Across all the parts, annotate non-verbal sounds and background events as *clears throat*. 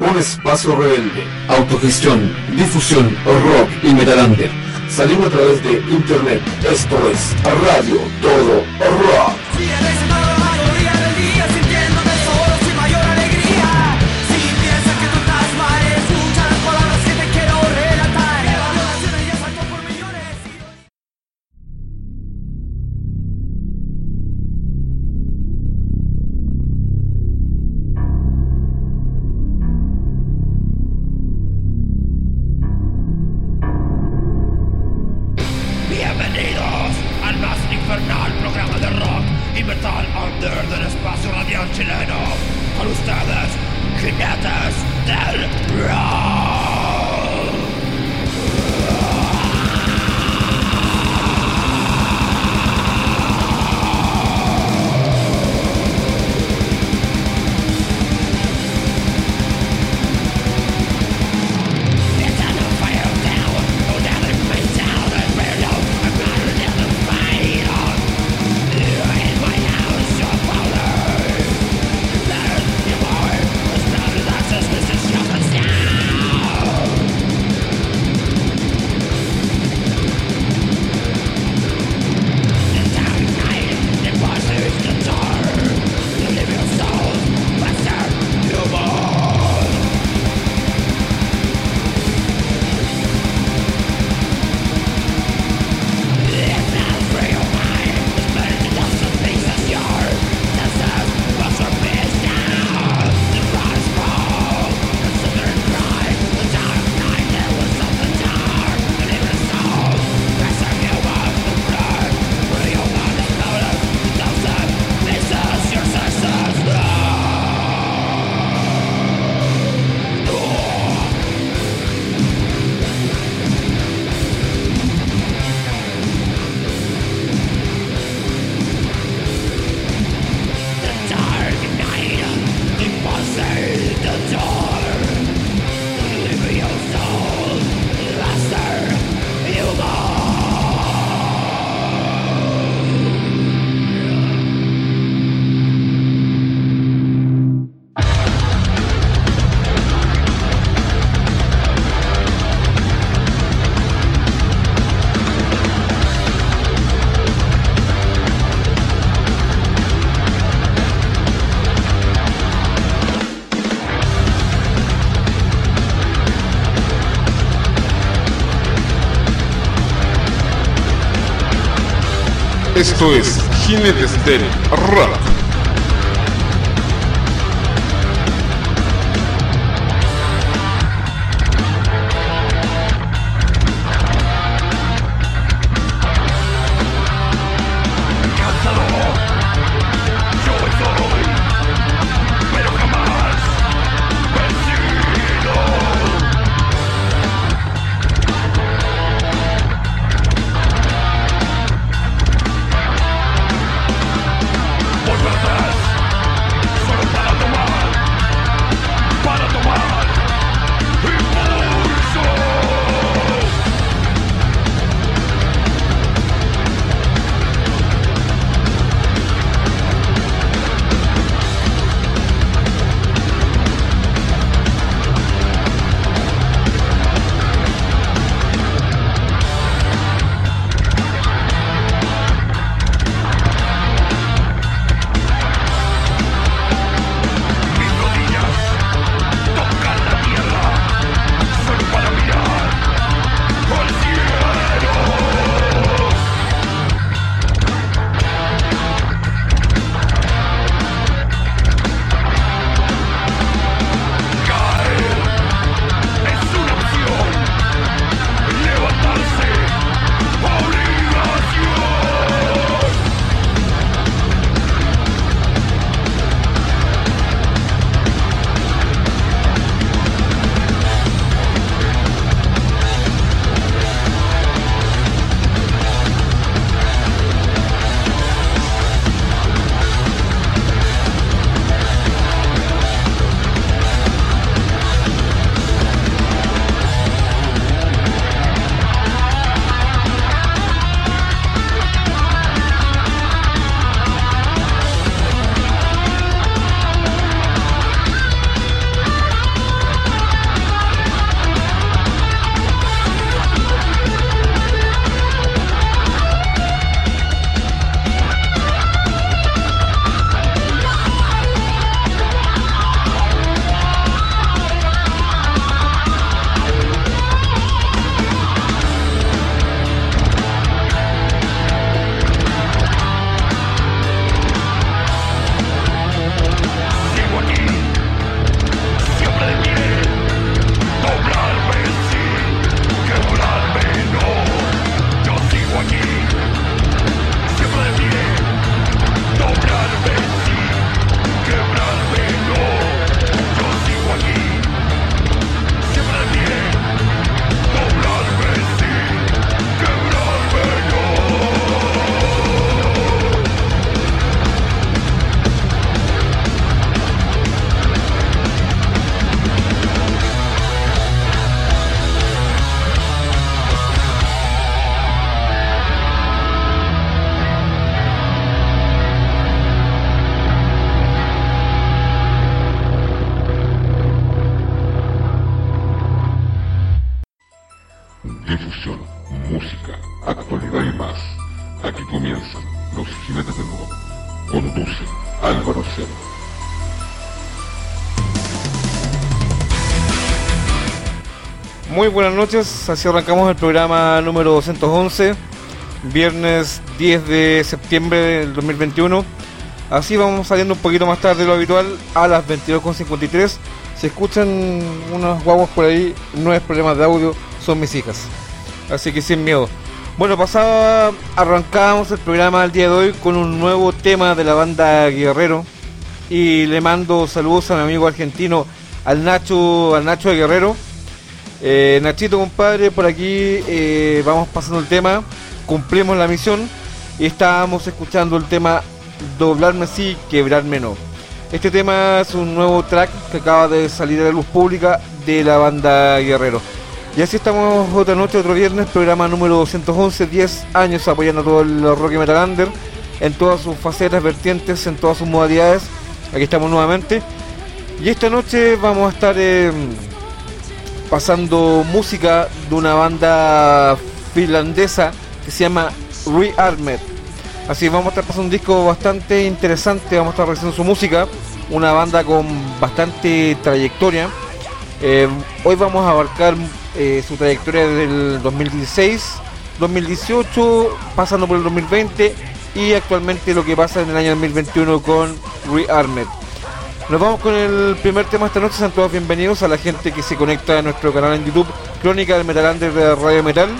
un espacio rebelde, autogestión, difusión, rock y metalander. Salimos a través de internet. Esto es Radio Todo Rock. Esto es Jinetes del Rap. Buenas noches. Así arrancamos el programa número 211, viernes 10 de septiembre del 2021. Así vamos saliendo un poquito más tarde de lo habitual, a las 22.53. Se escuchan unos guavos por ahí, no es problema de audio, son mis hijas. Así que sin miedo. Bueno, pasaba, arrancábamos el programa el día de hoy con un nuevo tema de la banda Guerrero. Y le mando saludos a mi amigo argentino, al Nacho, al Nacho de Guerrero eh, Nachito, compadre, por aquí eh, vamos pasando el tema. Cumplimos la misión y estábamos escuchando el tema Doblarme sí, quebrarme no. Este tema es un nuevo track que acaba de salir a la luz pública de la banda Guerrero. Y así estamos otra noche, otro viernes, programa número 211, 10 años apoyando a todo el rock y metal under en todas sus facetas, vertientes, en todas sus modalidades. Aquí estamos nuevamente. Y esta noche vamos a estar pasando música de una banda finlandesa que se llama Rearmed. Así vamos a estar pasando un disco bastante interesante, vamos a estar revisando su música, una banda con bastante trayectoria. Eh, hoy vamos a abarcar eh, su trayectoria desde el 2016, 2018, pasando por el 2020 y actualmente lo que pasa en el año 2021 con Rearmed. Nos vamos con el primer tema esta noche. Sean todos bienvenidos a la gente que se conecta a nuestro canal en YouTube, Crónica del Metal de Radio Metal,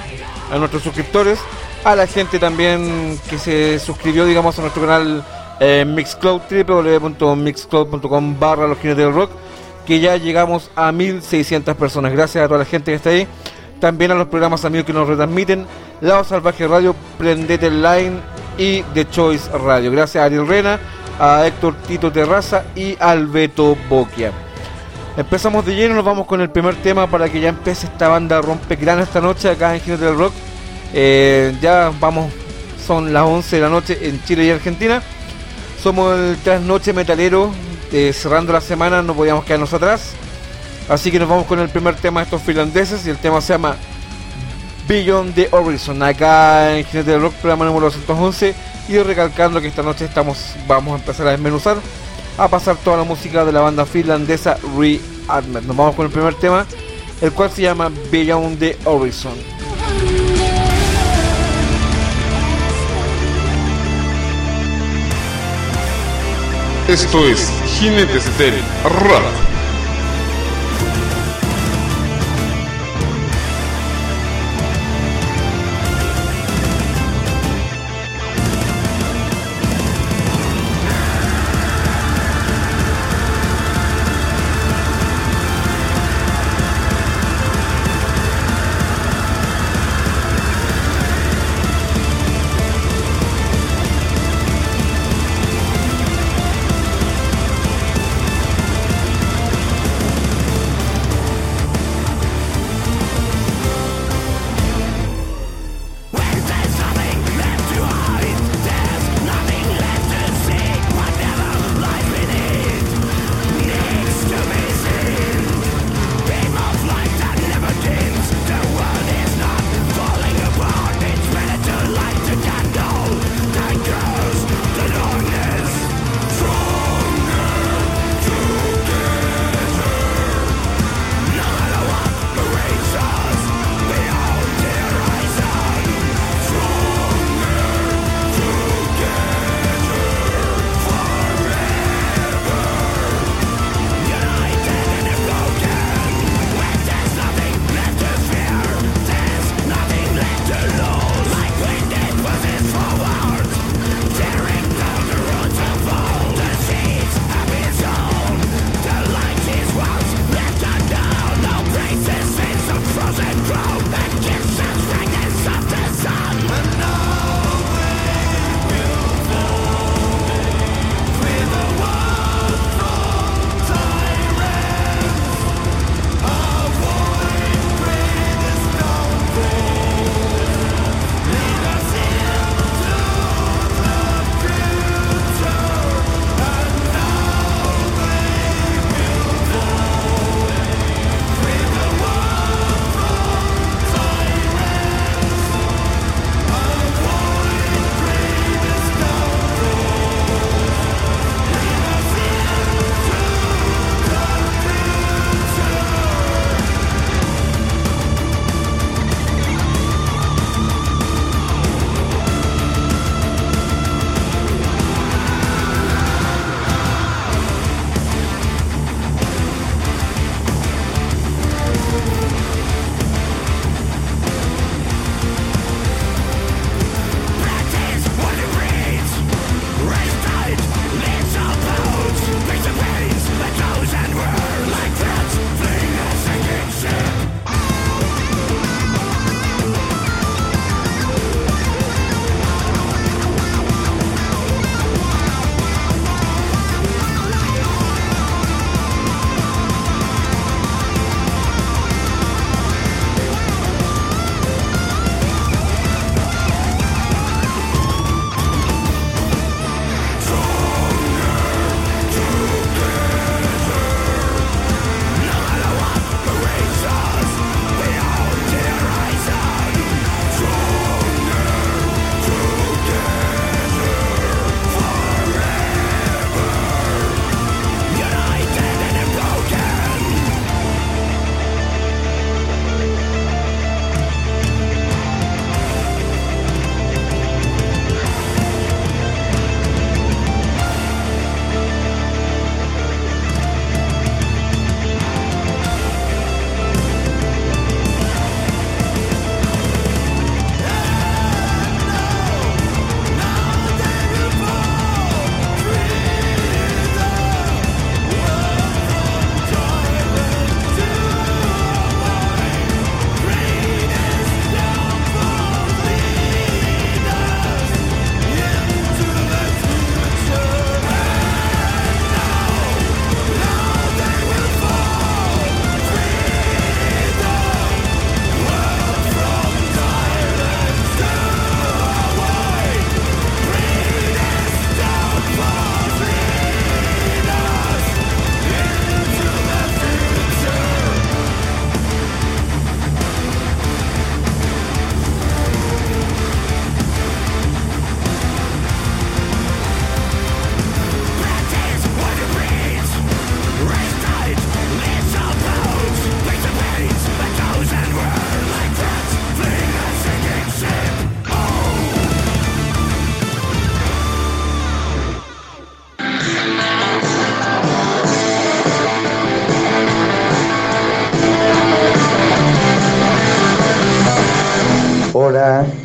a nuestros suscriptores, a la gente también que se suscribió, digamos, a nuestro canal eh, Mixcloud, www.mixcloud.com barra los del rock, que ya llegamos a 1600 personas. Gracias a toda la gente que está ahí. También a los programas amigos que nos retransmiten, Lado Salvaje Radio, Prendete Line y The Choice Radio. Gracias a Ariel Rena a Héctor Tito Terraza y al Beto Boquia. Empezamos de lleno, nos vamos con el primer tema para que ya empiece esta banda rompe esta noche acá en Giro del Rock. Eh, ya vamos, son las 11 de la noche en Chile y Argentina. Somos el trasnoche metalero, eh, cerrando la semana, no podíamos quedarnos atrás. Así que nos vamos con el primer tema de estos finlandeses y el tema se llama Beyond the Horizon, acá en Jinete del Rock, programa número 211 y recalcando que esta noche estamos, vamos a empezar a desmenuzar, a pasar toda la música de la banda finlandesa Rearmed. Nos vamos con el primer tema, el cual se llama Beyond the Horizon. Esto es Jinetes del Rock.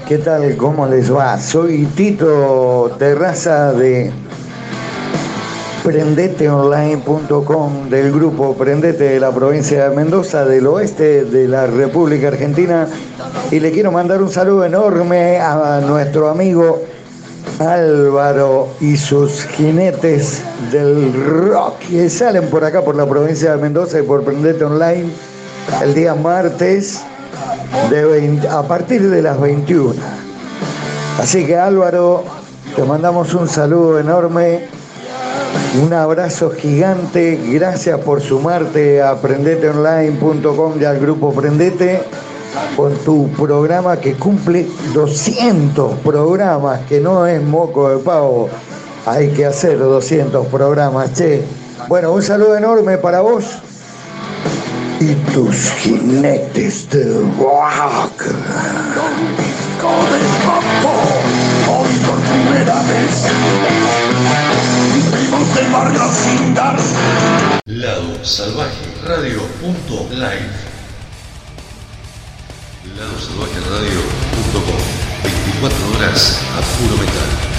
¿Qué tal? ¿Cómo les va? Soy Tito Terraza de prendeteonline.com del grupo Prendete de la provincia de Mendoza, del oeste de la República Argentina. Y le quiero mandar un saludo enorme a nuestro amigo Álvaro y sus jinetes del rock que salen por acá por la provincia de Mendoza y por Prendete Online el día martes de a partir de las 21. Así que Álvaro, te mandamos un saludo enorme, un abrazo gigante, gracias por sumarte a prendeteonline.com y al grupo Prendete con tu programa que cumple 200 programas, que no es moco de pavo. Hay que hacer 200 programas, che. Bueno, un saludo enorme para vos y tus jinetes del rock. hoy por primera vez. Vivimos del barrio sin dar. Lado Salvaje Radio punto live ladosalvajeradio.com 24 horas a puro metal.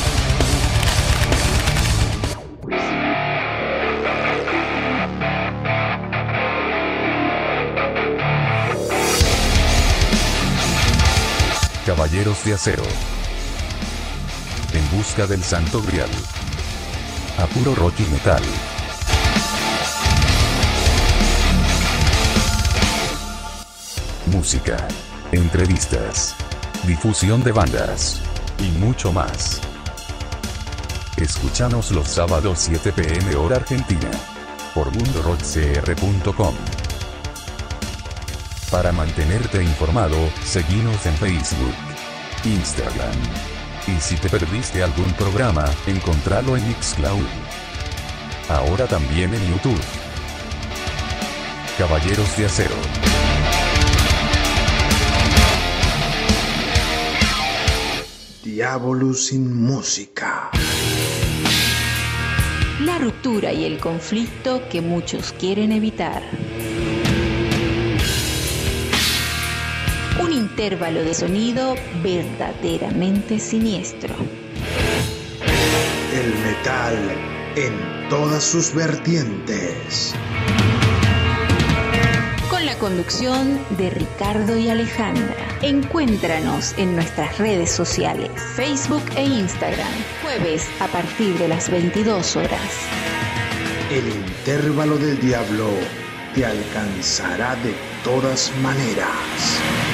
De Acero. En busca del Santo Grial. A puro rock y metal. Música entrevistas, difusión de bandas y mucho más. Escúchanos los sábados 7 pm hora argentina por mundorockcr.com. Para mantenerte informado, seguimos en Facebook, Instagram. Y si te perdiste algún programa, encontralo en Mixcloud. Ahora también en YouTube. Caballeros de Acero. Diablo sin música. La ruptura y el conflicto que muchos quieren evitar. Intervalo de sonido verdaderamente siniestro. El metal en todas sus vertientes conducción de Ricardo y Alejandra. Encuéntranos en nuestras redes sociales, Facebook e Instagram, jueves a partir de las 22 horas. El intervalo del diablo te alcanzará de todas maneras.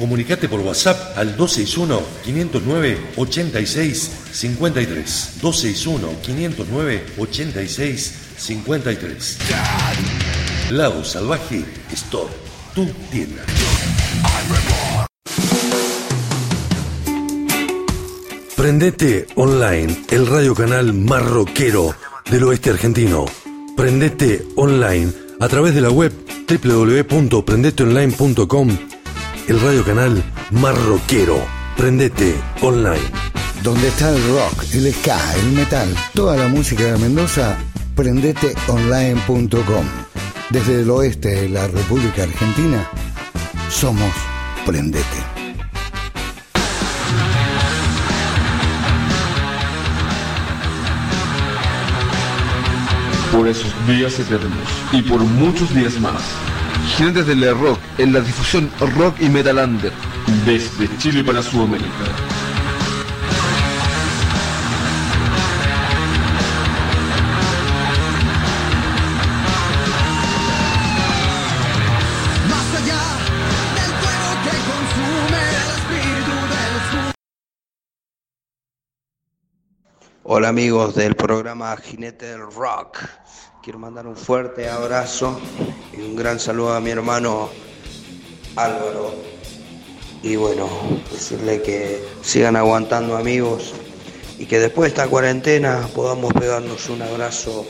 Comunicate por WhatsApp al 261-509-8653. 261-509-8653. 53. Lado Salvaje Store, tu tienda. Prendete Online, el radio canal marroquero del oeste argentino. Prendete Online a través de la web www.prendeteonline.com, el radio canal marroquero. Prendete Online. Donde está el rock, el ska, el metal, toda la música de Mendoza prendeteonline.com. Desde el oeste de la República Argentina, somos Prendete. Por esos días eternos y por muchos días más. Jinetes del rock en la difusión rock y metalander desde Chile para Sudamérica. Hola amigos del programa Jinete del Rock. Quiero mandar un fuerte abrazo y un gran saludo a mi hermano Álvaro Y bueno, decirle que sigan aguantando amigos y que después de esta cuarentena podamos pegarnos un abrazo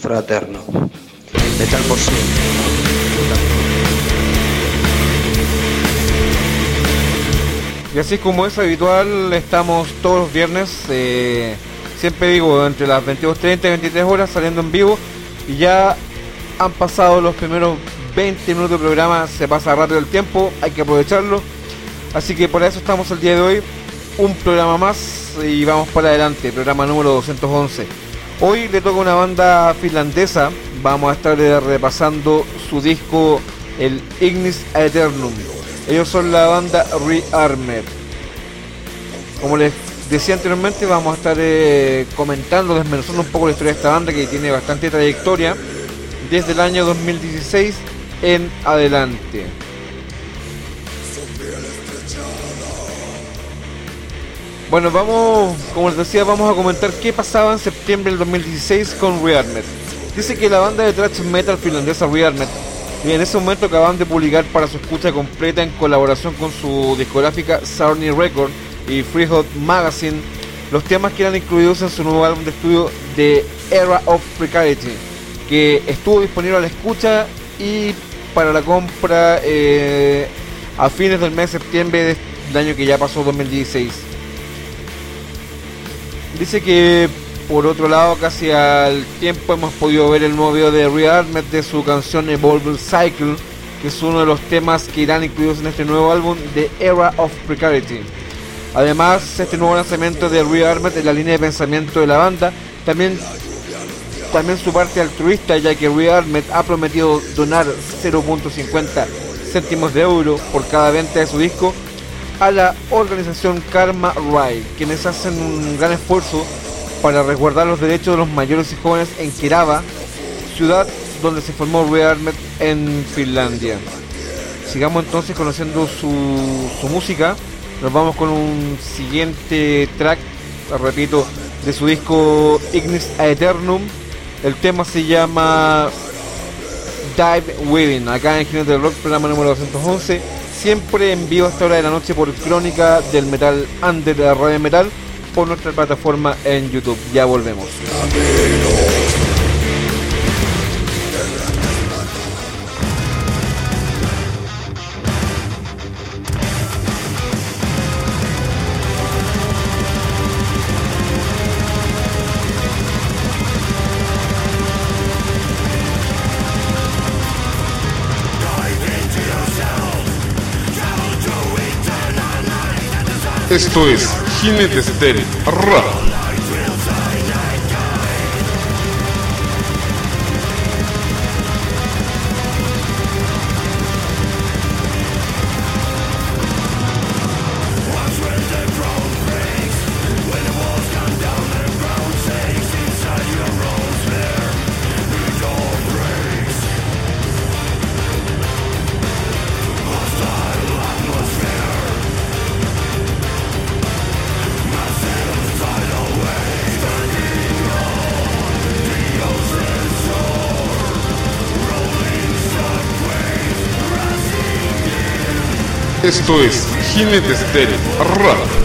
fraterno. Metal por siempre. Y así como es habitual, estamos todos los viernes, eh, siempre digo, entre las 22.30 y 23 horas saliendo en vivo. Y ya han pasado los primeros 20 minutos de programa, se pasa rápido el tiempo, hay que aprovecharlo. Así que por eso estamos el día de hoy, un programa más y vamos para adelante, programa número 211. Hoy le toca una banda finlandesa, vamos a estar repasando su disco, el Ignis Aeternum. Ellos son la banda Rearmed. Como les decía anteriormente, vamos a estar eh, comentando, desmenuzando un poco la historia de esta banda que tiene bastante trayectoria desde el año 2016 en adelante. Bueno, vamos, como les decía, vamos a comentar qué pasaba en septiembre del 2016 con Rearmed. Dice que la banda de thrash metal finlandesa Rearmed en ese momento acaban de publicar para su escucha completa en colaboración con su discográfica Sarny Record y Freehold Magazine los temas que eran incluidos en su nuevo álbum de estudio The Era of Precarity, que estuvo disponible a la escucha y para la compra eh, a fines del mes de septiembre del año que ya pasó 2016. Dice que por otro lado, casi al tiempo hemos podido ver el nuevo video de Rearmed de su canción Evolve Cycle, que es uno de los temas que irán incluidos en este nuevo álbum The Era of Precarity. Además, este nuevo lanzamiento de Rearmed en la línea de pensamiento de la banda también, también su parte altruista, ya que Rearmed ha prometido donar 0.50 céntimos de euro por cada venta de su disco a la organización Karma Ride, quienes hacen un gran esfuerzo para resguardar los derechos de los mayores y jóvenes en Kerava, ciudad donde se formó Rearmed en Finlandia. Sigamos entonces conociendo su, su música. Nos vamos con un siguiente track, repito, de su disco Ignis Aeternum. El tema se llama Dive Within, acá en Jinete del Rock, programa número 211. Siempre en vivo a esta hora de la noche por Crónica del Metal Under de la Radio Metal por nuestra plataforma en YouTube. Ya volvemos. Esto es Jinetes del Rock. Esto es Jinetes del Rock.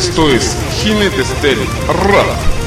Esto es Jinetes del Rap.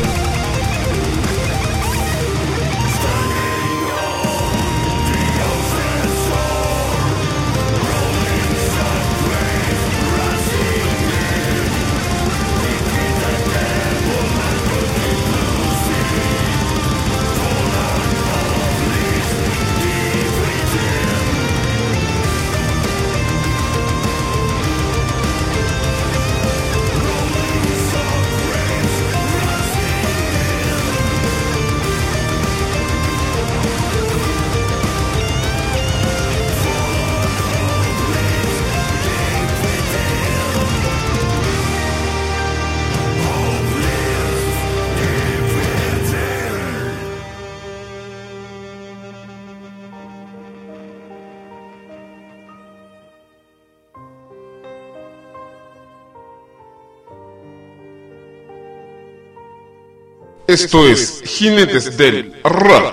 Esto es Jinetes del Rock.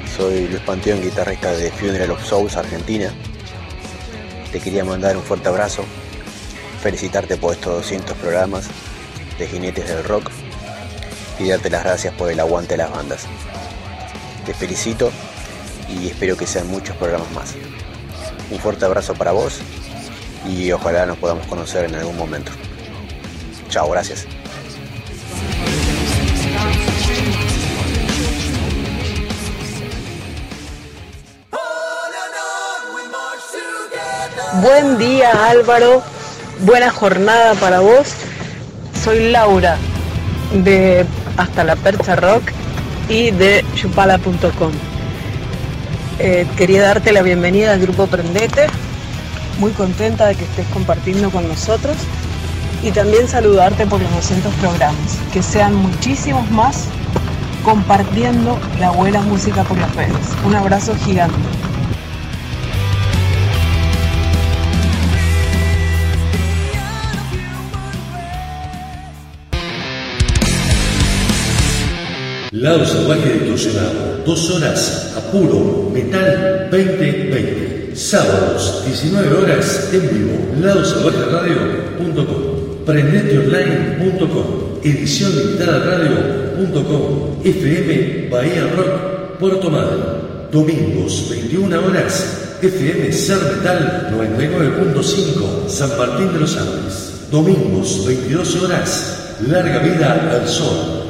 Soy Luis Panteón, guitarrista de Funeral of Souls, Argentina. Te quería mandar un fuerte abrazo, felicitarte por estos 200 programas de Jinetes del Rock y darte las gracias por el aguante de las bandas. Te felicito y espero que sean muchos programas más. Un fuerte abrazo para vos y ojalá nos podamos conocer en algún momento. Chao, gracias. Buen día Álvaro, buena jornada para vos. Soy Laura de Hasta la Percha Rock y de chupala.com. Eh, quería darte la bienvenida al grupo Prendete, muy contenta de que estés compartiendo con nosotros y también saludarte por los 200 programas, que sean muchísimos más compartiendo la buena música por las redes. Un abrazo gigante. Lado Salvaje Distorsionado, dos horas a puro metal 2020. Sábados, 19 horas en vivo. LadoSalvajeRadio.com, prendeteonline.com, edición limitada radio.com, FM Bahía Rock, Puerto Madre. Domingos, 21 horas, FM Ser Metal 99.5, San Martín de los Andes. Domingos, 22 horas, Larga Vida al Sol.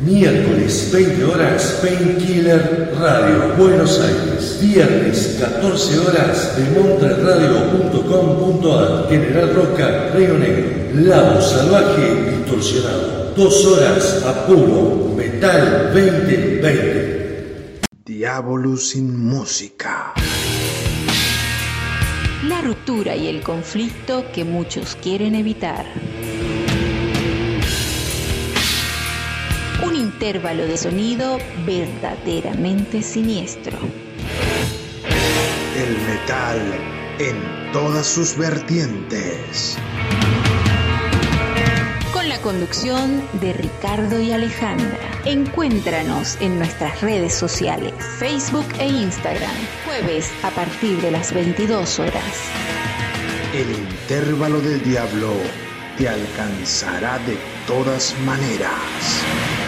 Miércoles 20 horas Painkiller Radio Buenos Aires. Viernes 14 horas de montreradio.com.ar General Roca Río Negro. Lado salvaje distorsionado. Dos horas a puro metal 2020. Diablo sin música. la ruptura y el conflicto que muchos quieren evitar. Intervalo de sonido verdaderamente siniestro. El metal en todas sus vertientes. Con la conducción de Ricardo y Alejandra. Encuéntranos en nuestras redes sociales, Facebook e Instagram, jueves a partir de las 22 horas. El intervalo del diablo te alcanzará de todas maneras.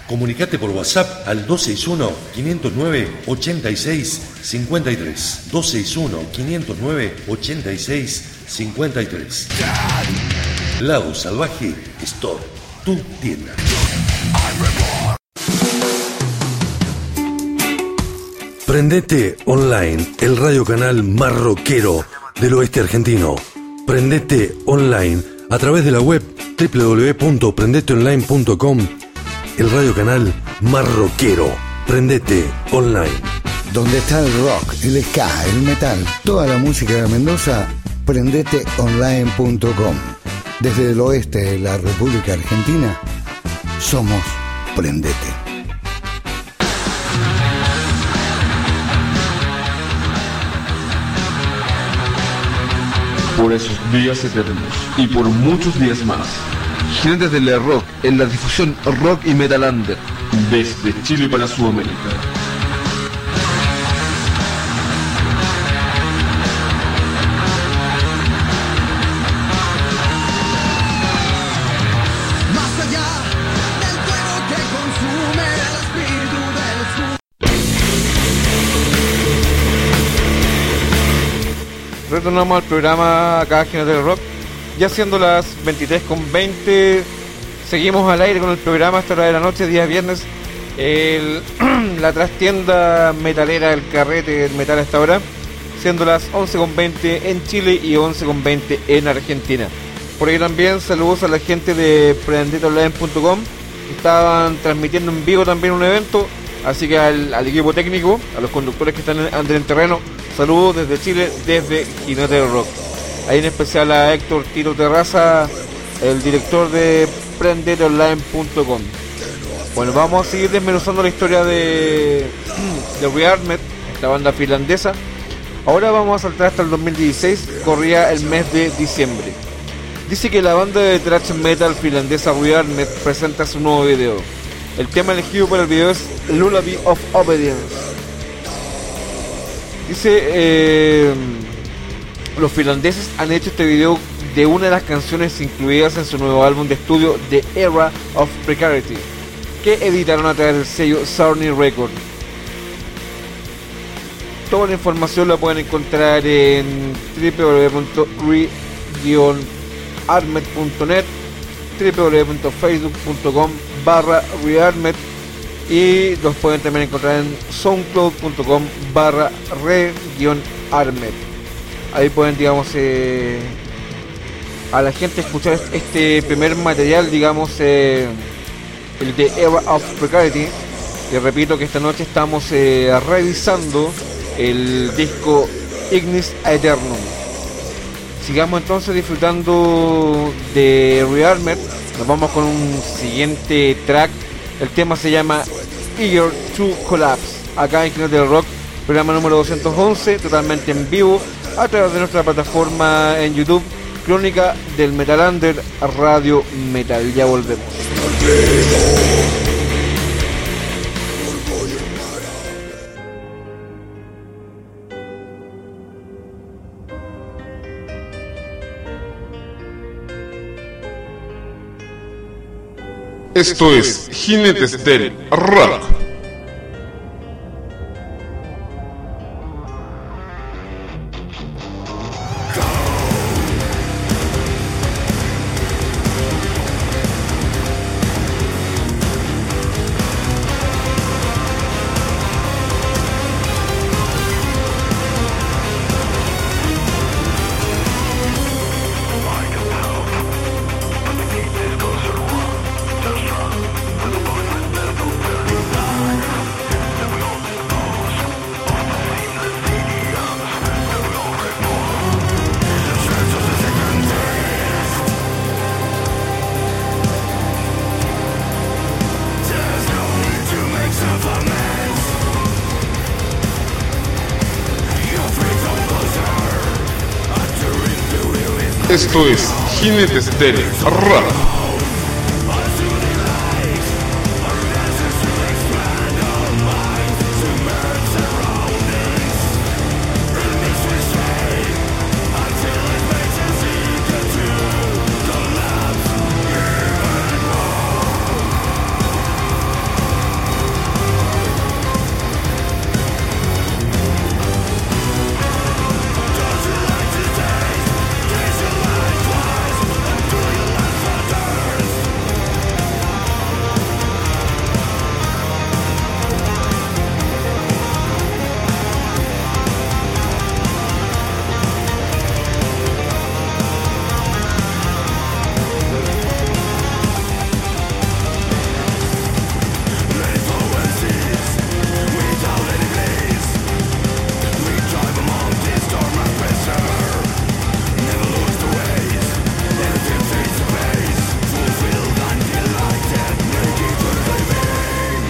Comunicate por WhatsApp al 261-509-8653. 261-509-8653. Lado Salvaje Store, tu tienda. Prendete Online, el radio canal marroquero del oeste argentino. Prendete Online a través de la web www.prendeteonline.com, el radio canal marroquero. Prendete Online. Donde está el rock, el ska, el metal, toda la música de Mendoza, prendeteonline.com. Desde el oeste de la República Argentina, somos Prendete. por esos días eternos y por muchos días más. Jinetes del rock en la difusión rock y metalander desde Chile para Sudamérica. Más allá del fuego que consume el espíritu del sur. Retornamos al programa acá Jinetes del Rock. Ya siendo las 23.20, seguimos al aire con el programa hasta la de la noche, día viernes. *clears throat* La trastienda metalera, el carrete del metal hasta ahora, siendo las 11.20 en Chile y 11.20 en Argentina. Por ahí también saludos a la gente de prendetoonline.com. Estaban transmitiendo en vivo también un evento, así que al, equipo técnico, a los conductores que están en, en terreno, saludos desde Chile, desde Jinete Rock. Ahí en especial a Héctor Tiro Terraza, el director de prendetoonline.com. Bueno, vamos a seguir desmenuzando la historia de, de Rearmed, la banda finlandesa. Ahora vamos a saltar hasta el 2016, corría el mes de diciembre. Dice que la banda de thrash metal finlandesa Rearmed presenta su nuevo video. El tema elegido para el video es Lullaby of Obedience. Dice, eh, los finlandeses han hecho este video de una de las canciones incluidas en su nuevo álbum de estudio The Era of Precarity, que editaron a través del sello Sony Record. Toda la información la pueden encontrar en www.re-armed.net www.facebook.com barra rearmed y los pueden también encontrar en soundcloud.com barra re-armed ahí pueden digamos eh, a la gente escuchar este primer material digamos eh, el de Era of Precarity. Y repito que esta noche estamos eh, revisando el disco Ignis Aeternum. Sigamos entonces disfrutando de Rearmed nos vamos con un siguiente track. El tema se llama Eager to Collapse acá en Kenneth del Rock programa número 211 totalmente en vivo a través de nuestra plataforma en YouTube Crónica del Metalander Radio Metal ya volvemos Esto es Jinetes del Rock. Esto es Jinetes del Rap.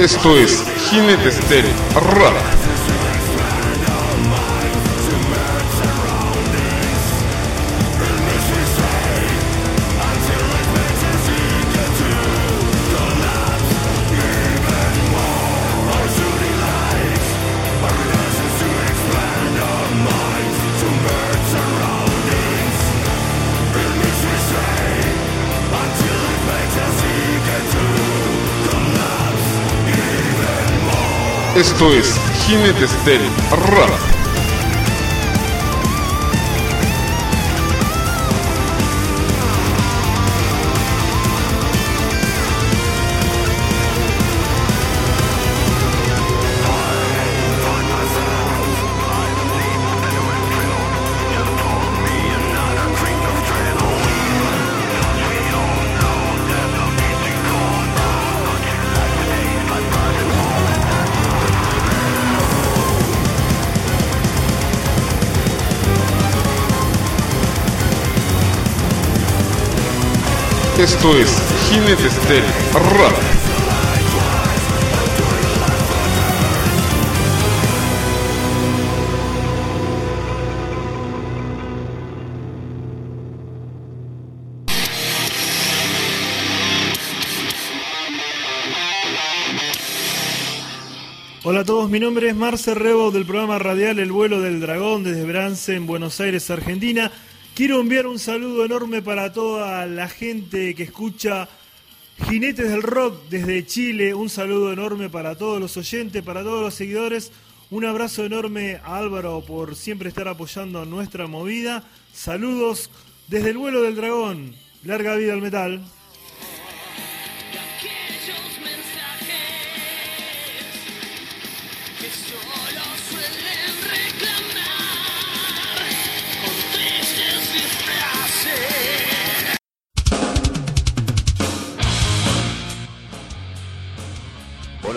Esto es Jinetes del Esto es Jinetes del Rap. Esto es Jinetes del Rap. Hola a todos, mi nombre es Marce Rebo del programa radial El vuelo del dragón desde Brance en Buenos Aires, Argentina. Quiero enviar un saludo enorme para toda la gente que escucha Jinetes del Rock desde Chile. Un saludo enorme para todos los oyentes, para todos los seguidores. Un abrazo enorme a Álvaro por siempre estar apoyando nuestra movida. Saludos desde el vuelo del dragón. Larga vida al metal.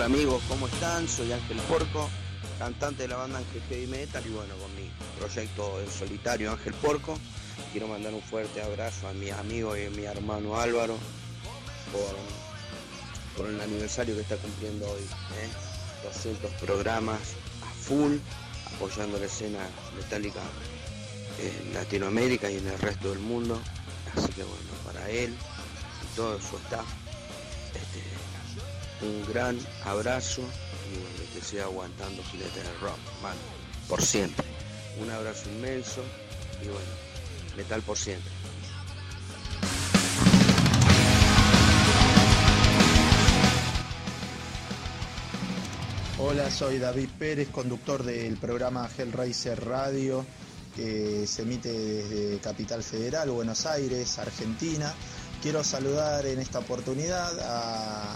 Amigos, ¿cómo están? Soy Ángel Porco, cantante de la banda Ángel Heavy Metal y bueno, con mi proyecto en solitario Ángel Porco. Quiero mandar un fuerte abrazo a mis amigos y a mi hermano Álvaro por, por el aniversario que está cumpliendo hoy. ¿eh? 200 programas a full, apoyando la escena metálica en Latinoamérica y en el resto del mundo. Así que bueno, para él y todo su staff, este, un gran abrazo y bueno, que siga aguantando Gilete del Rock, mano, por siempre. Un abrazo inmenso y bueno, metal por siempre. Hola, soy David Pérez, conductor del programa Hellraiser Radio, que se emite desde Capital Federal, Buenos Aires, Argentina. Quiero saludar en esta oportunidad a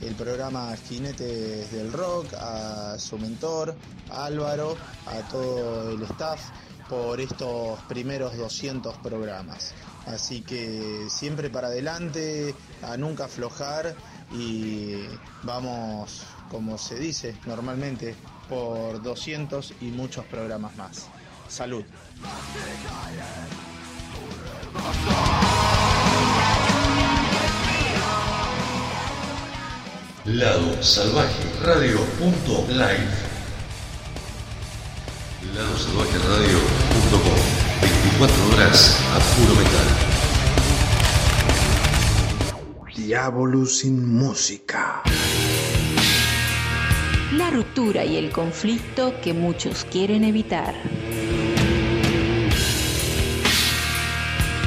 el programa Jinetes del Rock, a su mentor, Álvaro, a todo el staff por estos primeros 200 programas. Así que siempre para adelante, a nunca aflojar y vamos, como se dice normalmente, por 200 y muchos programas más. Salud. Lado Salvaje Radio. Live. Lado Salvaje Radio. 24 horas a puro metal. Diablo sin música. La ruptura y el conflicto que muchos quieren evitar.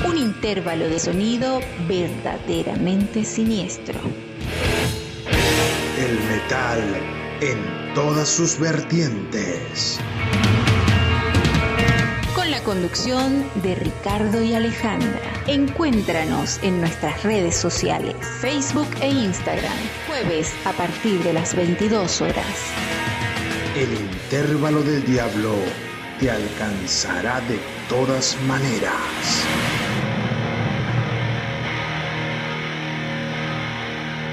Un intervalo de sonido verdaderamente siniestro. El metal en todas sus vertientes. Con la conducción de Ricardo y Alejandra. Encuéntranos en nuestras redes sociales, Facebook e Instagram, jueves a partir de las 22 horas. El intervalo del diablo te alcanzará de todas maneras.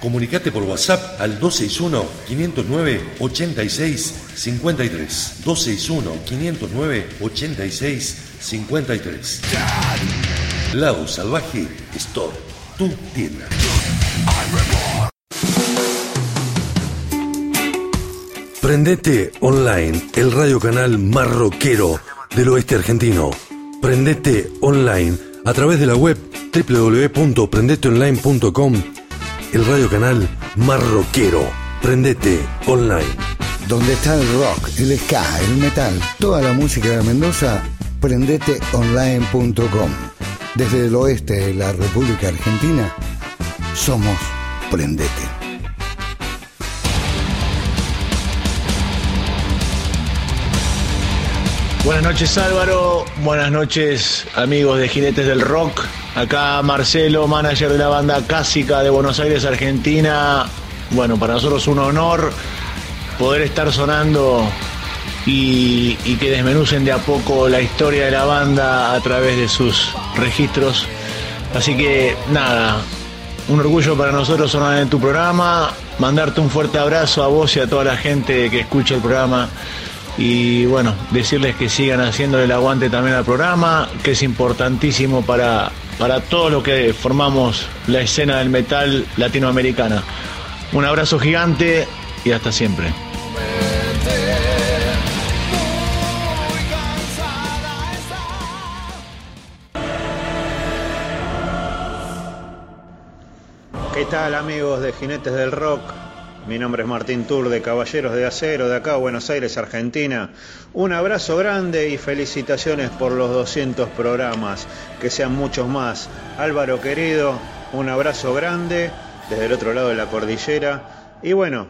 Comunicate por WhatsApp al 261-509-8653. 261-509-8653. Lado Salvaje Store, tu tienda. Prendete Online, el radio canal marroquero del oeste argentino. Prendete Online a través de la web www.prendeteonline.com, el radio canal marroquero. Prendete Online. Donde está el rock, el ska, el metal, toda la música de Mendoza, prendeteonline.com. Desde el oeste de la República Argentina, somos Prendete. Buenas noches Álvaro, buenas noches amigos de Jinetes del Rock. Acá Marcelo, manager de la banda Cásica de Buenos Aires, Argentina. Bueno, para nosotros un honor poder estar sonando y, y que desmenucen de a poco la historia de la banda a través de sus registros. Así que nada, un orgullo para nosotros sonar en tu programa, mandarte un fuerte abrazo a vos y a toda la gente que escucha el programa y bueno, decirles que sigan haciéndole el aguante también al programa, que es importantísimo para, para todo lo que formamos la escena del metal latinoamericana. Un abrazo gigante y hasta siempre. ¿Qué tal amigos de Jinetes del Rock? Mi nombre es Martín Tour de Caballeros de Acero de acá, Buenos Aires, Argentina. Un abrazo grande y felicitaciones por los 200 programas, que sean muchos más. Álvaro querido, un abrazo grande desde el otro lado de la cordillera. Y bueno,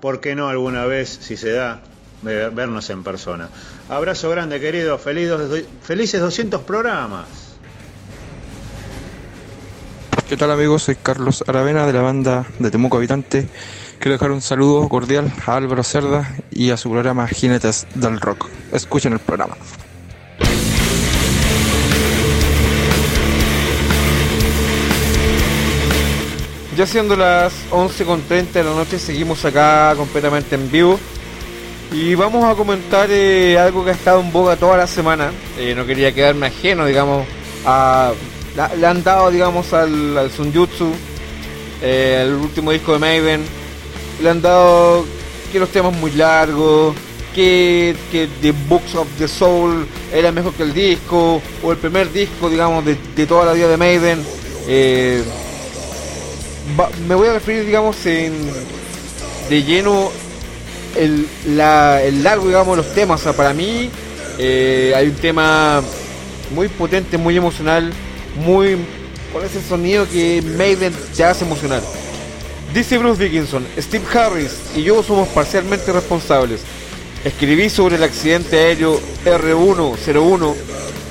¿por qué no alguna vez, si se da, ve- vernos en persona? Abrazo grande querido, felices 200 programas. ¿Qué tal amigos? Soy Carlos Aravena de la banda de Temuco Habitante. Quiero dejar un saludo cordial a Álvaro Cerda y a su programa Jinetes del Rock. Escuchen el programa. Ya siendo las 11.30 de la noche, seguimos acá completamente en vivo. Y vamos a comentar eh, algo que ha estado en boga toda la semana. Eh, no quería quedarme ajeno, digamos, le han dado, digamos, al, al Sunjutsu, eh, el último disco de Maven. Le han dado que los temas muy largos, que, que The Books of the Soul era mejor que el disco, o el primer disco, digamos, de, de toda la vida de Maiden. Eh, me voy a referir, digamos, en, de lleno el, la- el largo, digamos, de los temas. O sea, para mí eh, hay un tema muy potente, muy emocional, muy con ese sonido que Maiden te hace emocionar. Dice Bruce Dickinson, Steve Harris y yo somos parcialmente responsables. Escribí sobre el accidente aéreo R101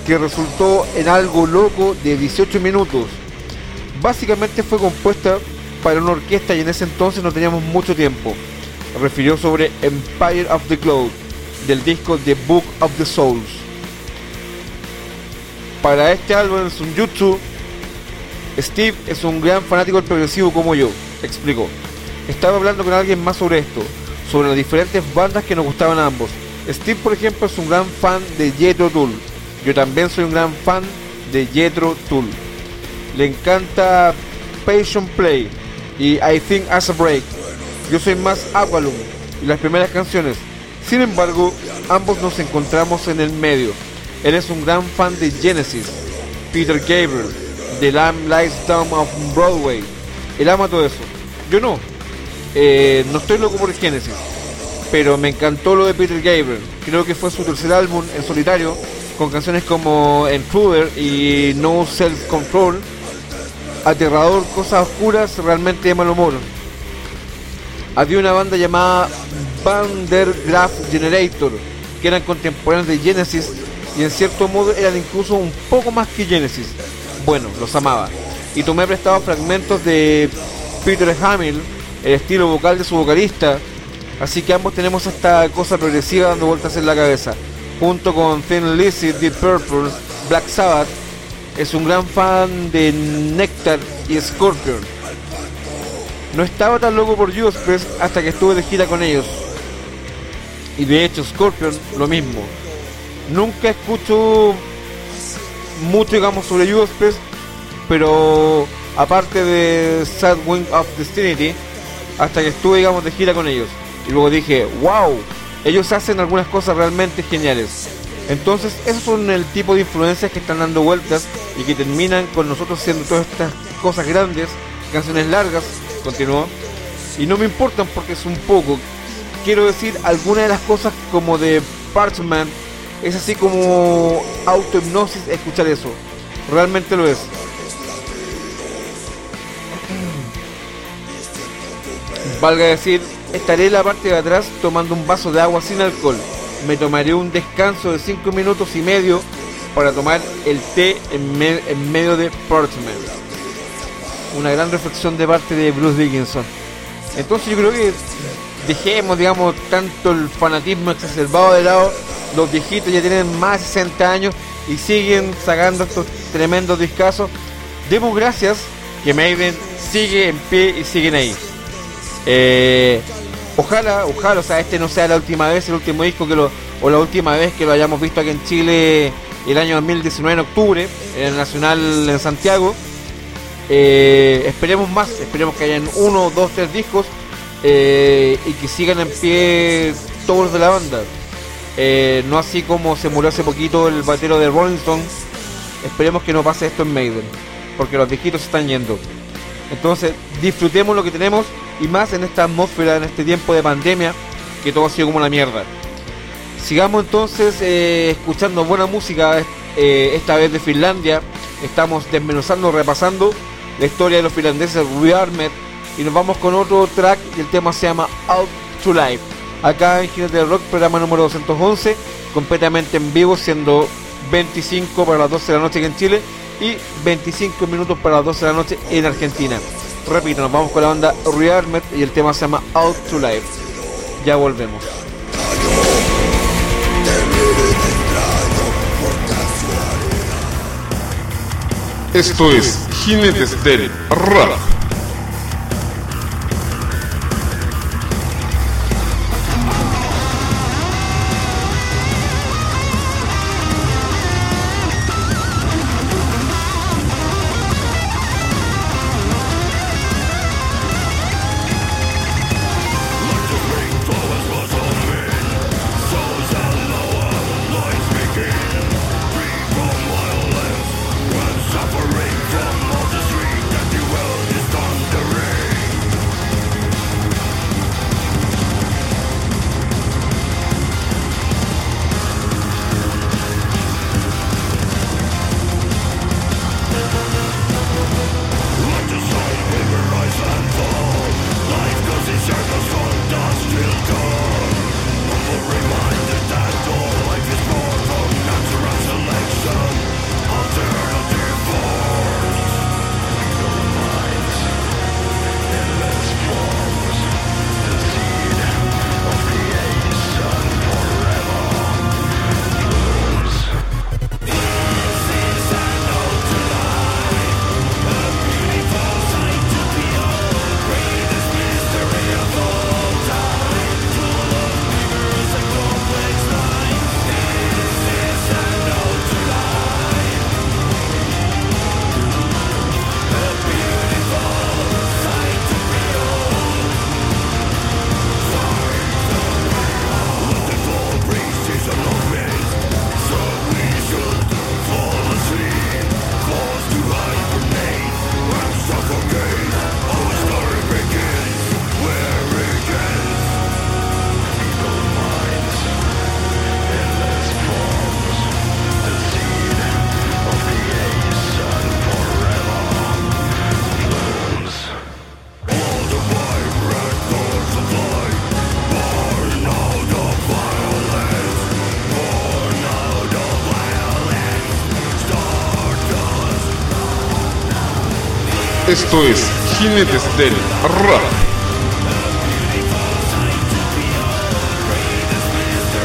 que resultó en algo loco de 18 minutos. Básicamente fue compuesta para una orquesta y en ese entonces no teníamos mucho tiempo. Refirió sobre Empire of the Cloud del disco The Book of the Souls. Para este álbum en Sunjutsu, Steve es un gran fanático del progresivo como yo, explicó. Estaba hablando con alguien más sobre esto, sobre las diferentes bandas que nos gustaban a ambos. Steve, por ejemplo, es un gran fan de Jethro Tull. Yo también soy un gran fan de Jethro Tull. Le encanta Passion Play y I Think As a Break. Yo soy más Aqualung y las primeras canciones. Sin embargo, ambos nos encontramos en el medio. Él es un gran fan de Genesis, Peter Gabriel, The Lamb Lies Down of Broadway. Él ama todo eso. Yo no. Eh, no estoy loco por Genesis. Pero me encantó lo de Peter Gabriel. Creo que fue su tercer álbum en solitario, con canciones como Intruder y No Self Control. Aterrador, cosas oscuras, realmente de mal humor. Había una banda llamada Vandergraaf Generator, que eran contemporáneos de Genesis y en cierto modo eran incluso un poco más que Genesis. Bueno, los amaba. Y tomé prestado fragmentos de Peter Hamill, el estilo vocal de su vocalista. Así que ambos tenemos esta cosa progresiva dando vueltas en la cabeza. Junto con Thin Lizzy, Deep Purple, Black Sabbath, es un gran fan de Nectar y Scorpion. No estaba tan loco por Judas hasta que estuve de gira con ellos. Y de hecho Scorpion lo mismo. Nunca escucho mucho digamos sobre Judas pero aparte de Sad Wing of Destiny, hasta que estuve digamos de gira con ellos. Y luego dije, wow, ellos hacen algunas cosas realmente geniales. Entonces, esos son el tipo de influencias que están dando vueltas y que terminan con nosotros haciendo todas estas cosas grandes, canciones largas, continuó. Y no me importan porque es un poco. Quiero decir, algunas de las cosas como de Parchment, es así como autohipnosis escuchar eso. Realmente lo es. Valga decir, estaré en la parte de atrás tomando un vaso de agua sin alcohol. Me tomaré un descanso de 5 minutos y medio para tomar el té en, me- en medio de Portsmouth. Una gran reflexión de parte de Bruce Dickinson. Entonces yo creo que dejemos, digamos, tanto el fanatismo exacerbado de lado. Los viejitos ya tienen más de 60 años y siguen sacando estos tremendos discazos. Demos gracias que Maiden sigue en pie y siguen ahí. Eh, ojalá, ojalá, o sea, este no sea la última vez, el último disco que lo, o la última vez que lo hayamos visto aquí en Chile el año 2019 en octubre, en el Nacional en Santiago. Eh, esperemos más, esperemos que hayan uno, dos, tres discos eh, y que sigan en pie todos los de la banda. No así como se murió hace poquito el batero de Rolling Stone. Esperemos que no pase esto en Maiden, porque los viejitos se están yendo. Entonces, disfrutemos lo que tenemos y más en esta atmósfera, en este tiempo de pandemia, que todo ha sido como la mierda. Sigamos entonces eh, escuchando buena música, eh, esta vez de Finlandia. Estamos desmenuzando, repasando la historia de los finlandeses Rearmed y nos vamos con otro track y el tema se llama Out to Life. Acá en Jinete del Rock, programa número 211, completamente en vivo, siendo 25 para las 12 de la noche aquí en Chile y 25 minutos para las 12 de la noche en Argentina. Repito, nos vamos con la banda Rearmed y el tema se llama Out to Life. Ya volvemos. Esto es Jinetes del Rock. Esto es Jinetes del Rap.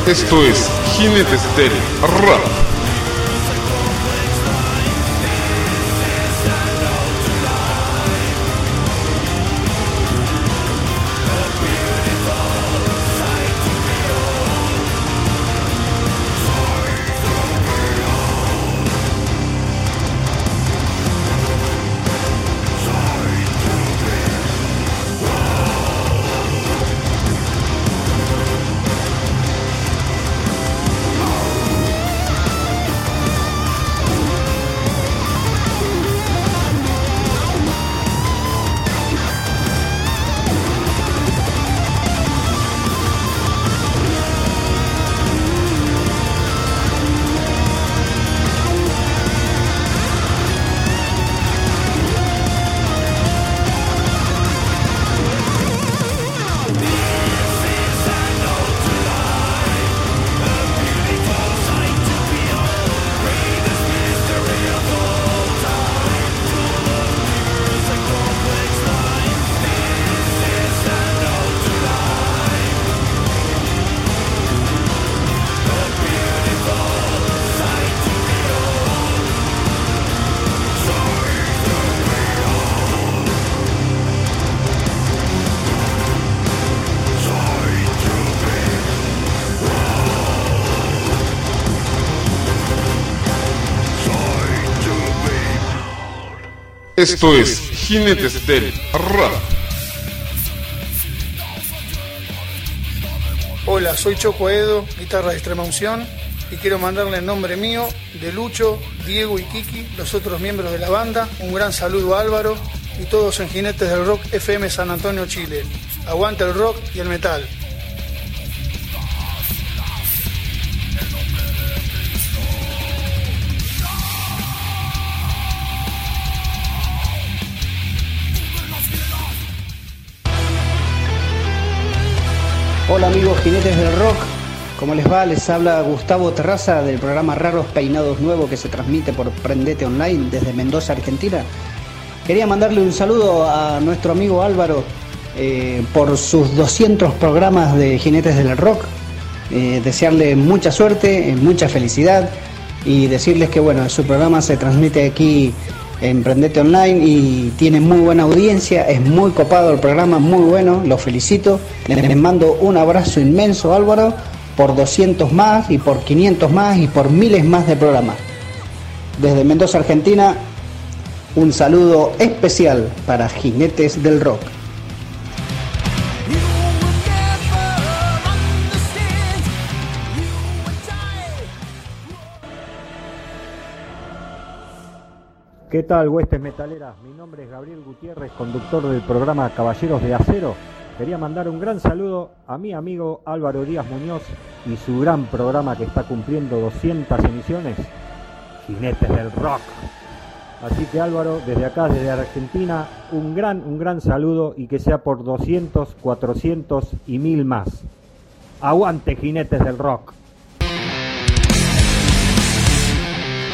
Esto es Jinetes del Rap. Esto es Jinetes del Rap. Hola, soy Choco Edo, guitarra de extrema unción, y quiero mandarle en nombre mío, de Lucho, Diego y Kiki, los otros miembros de la banda, un gran saludo a Álvaro y todos en Jinetes del Rock FM San Antonio, Chile. Aguanta el rock y el metal. Jinetes del rock, ¿cómo les va? Les habla Gustavo Terraza del programa Raros Peinados Nuevo que se transmite por Prendete Online desde Mendoza, Argentina. Quería mandarle un saludo a nuestro amigo Álvaro eh, por sus 200 programas de jinetes del rock. Eh, desearle mucha suerte, mucha felicidad y decirles que bueno, su programa se transmite aquí en Prendete Online y tiene muy buena audiencia, es muy copado el programa, muy bueno, lo felicito. Les mando un abrazo inmenso Álvaro por 200 más y por 500 más y por miles más de programas. Desde Mendoza, Argentina, un saludo especial para Jinetes del Rock. ¿Qué tal, huestes metaleras? Mi nombre es Gabriel Gutiérrez, conductor del programa Caballeros de Acero. Quería mandar un gran saludo a mi amigo Álvaro Díaz Muñoz y su gran programa que está cumpliendo 200 emisiones, Jinetes del Rock. Así que Álvaro, desde acá, desde Argentina, un gran, un gran saludo y que sea por 200, 400 y 1000 más. Aguante, Jinetes del Rock.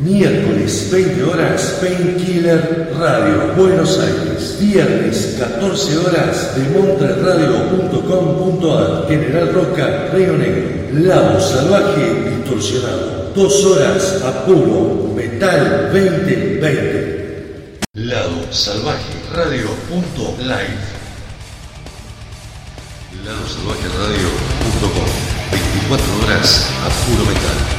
Miércoles 20 horas Painkiller Radio Buenos Aires. Viernes 14 horas de montreradio.com.ar General Roca Río Negro. Lado salvaje distorsionado. Dos horas a puro metal 2020. Lado salvaje radio.live. Lado salvaje radio.com 24 horas a puro metal.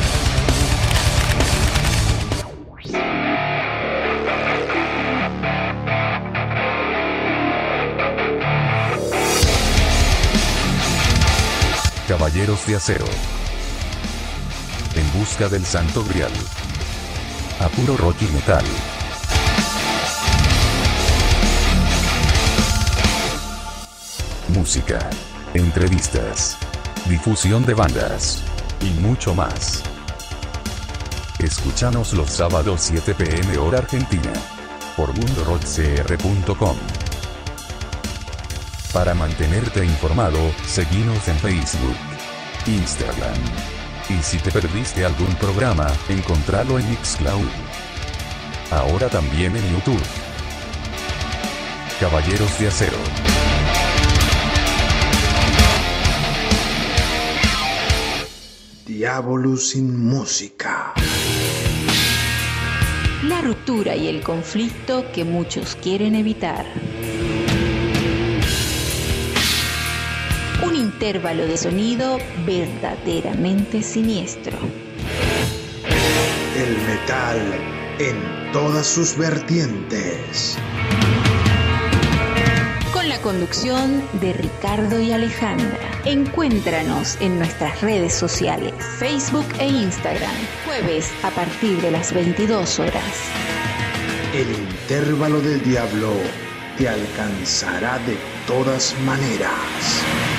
Caballeros de Acero. En busca del Santo Grial. A puro rock y metal. Música. Entrevistas. Difusión de bandas. Y mucho más. Escúchanos los sábados 7 pm hora argentina. Por mundorockcr.com. Para mantenerte informado, seguinos en Facebook, Instagram. Y si te perdiste algún programa, encontralo en Mixcloud. Ahora también en YouTube. Caballeros de Acero. Diabolus sin música. La ruptura y el conflicto que muchos quieren evitar. Intervalo de sonido verdaderamente siniestro. El metal en todas sus vertientes. Con la conducción de Ricardo y Alejandra. Encuéntranos en nuestras redes sociales, Facebook e Instagram, jueves a partir de las 22 horas. El intervalo del diablo te alcanzará de todas maneras.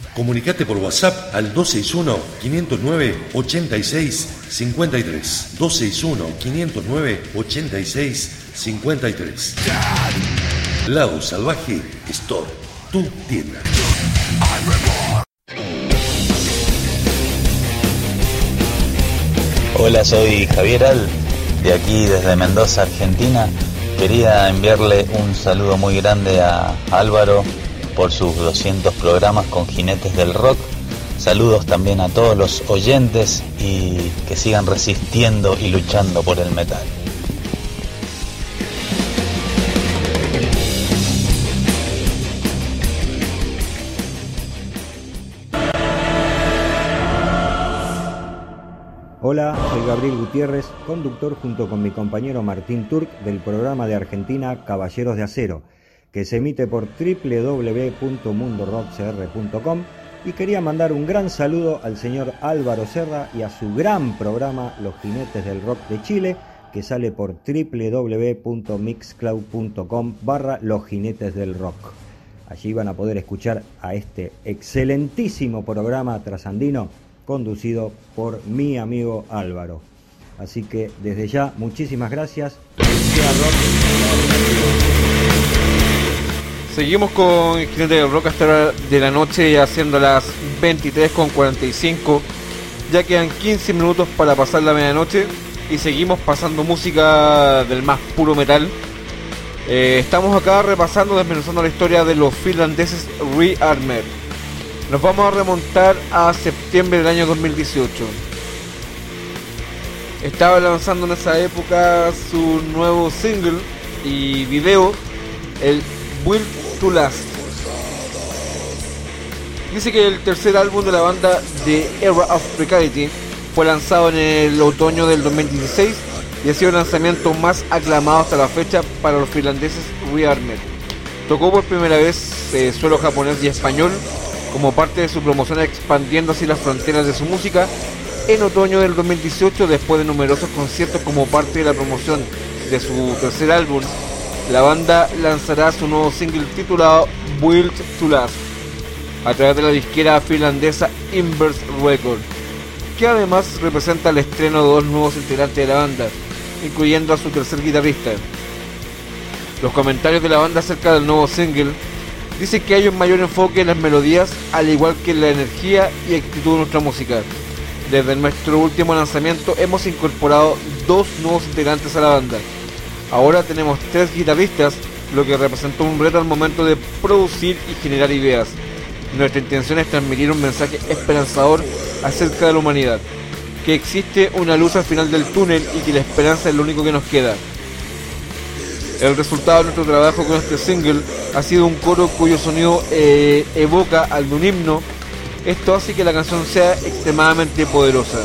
Comunicate por WhatsApp al 261-509-8653. 261-509-8653. Lado Salvaje Store, tu tienda. Hola, soy Javier Al, de aquí desde Mendoza, Argentina. Quería enviarle un saludo muy grande a Álvaro por sus 200 programas con Jinetes del Rock. Saludos también a todos los oyentes y que sigan resistiendo y luchando por el metal. Hola, soy Gabriel Gutiérrez, conductor junto con mi compañero Martín Turk del programa de Argentina Caballeros de Acero, que se emite por www.mundorockcr.com y quería mandar un gran saludo al señor Álvaro Serra y a su gran programa Los Jinetes del Rock de Chile, que sale por www.mixcloud.com barra Los Jinetes del Rock. Allí van a poder escuchar a este excelentísimo programa trasandino conducido por mi amigo Álvaro. Así que desde ya, muchísimas gracias. Seguimos con el jinete del rock hasta la de la noche haciendo las 23.45. Ya quedan 15 minutos para pasar la medianoche y seguimos pasando música del más puro metal. Eh, estamos acá repasando, desmenuzando la historia de los finlandeses Rearmed. Nos vamos a remontar a septiembre del año 2018. Estaba lanzando en esa época su nuevo single y video, el Will Dice que el tercer álbum de la banda The Era of Precarity fue lanzado en el otoño del 2016 y ha sido el lanzamiento más aclamado hasta la fecha para los finlandeses Rearmed. Tocó por primera vez eh, suelo japonés y español como parte de su promoción expandiendo así las fronteras de su música en otoño del 2018 después de numerosos conciertos como parte de la promoción de su tercer álbum. La banda lanzará su nuevo single titulado Build to Last a través de la disquera finlandesa Inverse Records, que además representa el estreno de dos nuevos integrantes de la banda, incluyendo a su tercer guitarrista. Los comentarios de la banda acerca del nuevo single dicen que hay un mayor enfoque en las melodías, al igual que en la energía y actitud de nuestra música. Desde nuestro último lanzamiento hemos incorporado dos nuevos integrantes a la banda. Ahora tenemos tres guitarristas, lo que representó un reto al momento de producir y generar ideas. Nuestra intención es transmitir un mensaje esperanzador acerca de la humanidad, que existe una luz al final del túnel y que la esperanza es lo único que nos queda. El resultado de nuestro trabajo con este single ha sido un coro cuyo sonido eh, evoca al de un himno. Esto hace que la canción sea extremadamente poderosa.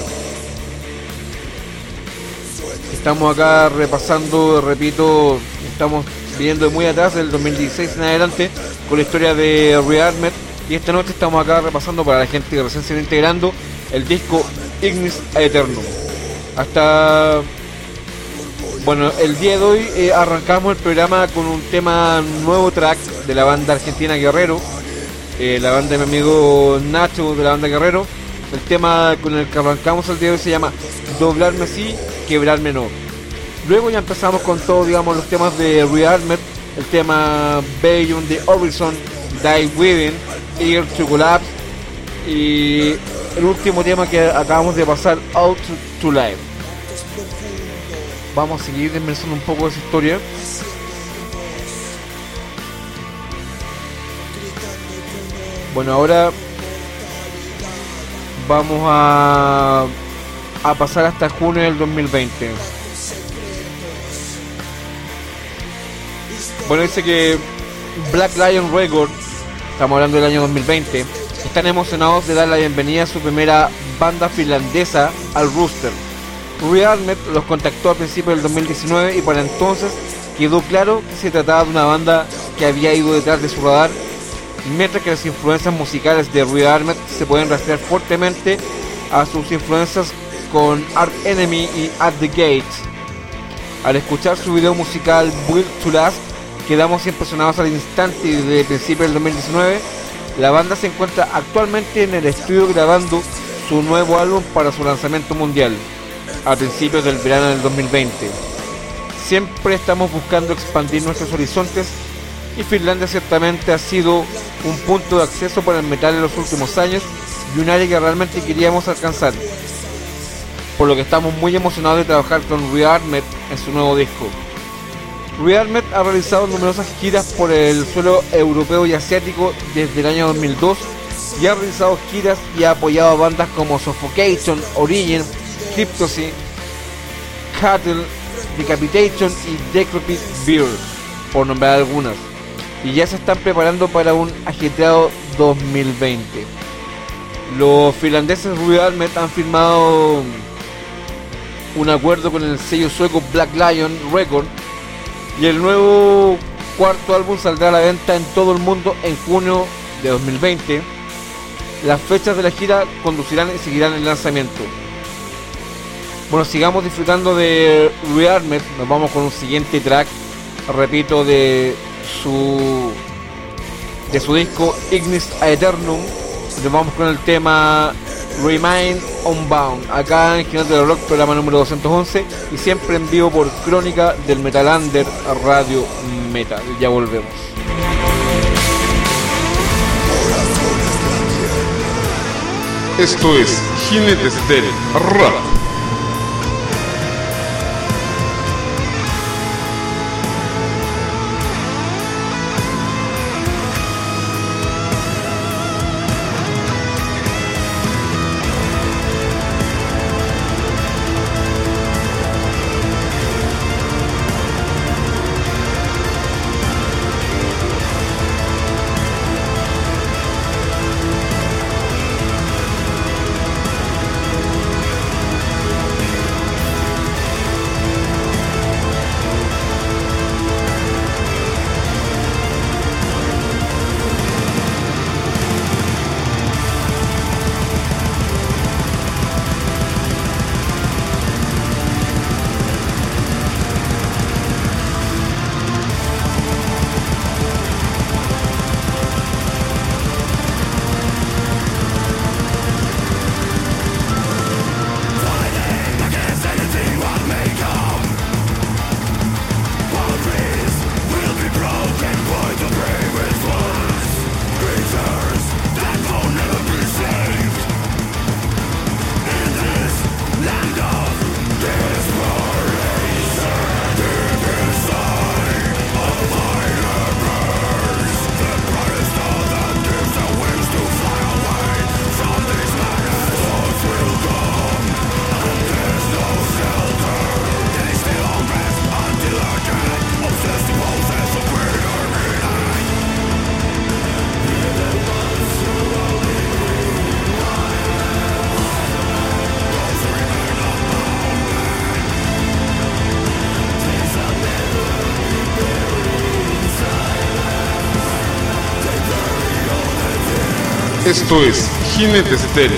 Estamos acá repasando, repito, estamos viendo muy atrás del 2016 en adelante con la historia de Rearmed y esta noche estamos acá repasando para la gente que recién se va integrando el disco Ignis Eternum. Hasta bueno, el día de hoy eh, arrancamos el programa con un tema nuevo track de la banda argentina Guerrero, eh, la banda de mi amigo Nacho de la banda Guerrero. El tema con el que arrancamos el día de hoy se llama Doblarme sí, quebrarme no. Luego ya empezamos con todos, digamos, los temas de Rearmed, el tema Beyond the Horizon, Die Within, Eager to Collapse y el último tema que acabamos de pasar, Out to Life vamos a seguir inmersando un poco esa historia. Bueno, ahora vamos a, a pasar hasta junio del 2020. Bueno, dice que Black Lion Records, estamos hablando del año 2020, están emocionados de dar la bienvenida a su primera banda finlandesa al rooster Rearmed los contactó a principios del 2019 y para entonces quedó claro que se trataba de una banda que había ido detrás de su radar, mientras que las influencias musicales de Rearmed se pueden rastrear fuertemente a sus influencias con Art Enemy y At the Gates. Al escuchar su video musical Build to Last, quedamos impresionados al instante y desde principios del 2019, la banda se encuentra actualmente en el estudio grabando su nuevo álbum para su lanzamiento mundial a principios del verano del 2020. Siempre estamos buscando expandir nuestros horizontes y Finlandia ciertamente ha sido un punto de acceso para el metal en los últimos años y un área que realmente queríamos alcanzar. Por lo que estamos muy emocionados de trabajar con Rearmed en su nuevo disco. Rearmed ha realizado numerosas giras por el suelo europeo y asiático desde el año 2002 y ha realizado giras y ha apoyado a bandas como Suffocation, Origin, Cryptosy, Cattle, Decapitation y Decrepit Beer, por nombrar algunas. Y ya se están preparando para un ajetreado 2020. Los finlandeses Ruby han firmado un acuerdo con el sello sueco Black Lion Record y el nuevo cuarto álbum saldrá a la venta en todo el mundo en junio de 2020. Las fechas de la gira conducirán y seguirán el lanzamiento. Bueno, sigamos disfrutando de Rearmed. Nos vamos con un siguiente track, repito, de su de su disco Ignis Aeternum. Nos vamos con el tema Remain Unbound, acá en Gigante del Rock, programa número 211, y siempre en vivo por Crónica del Metal Under Radio Metal. Ya volvemos. Esto es Jinetes del Rock. Esto es Jinetes del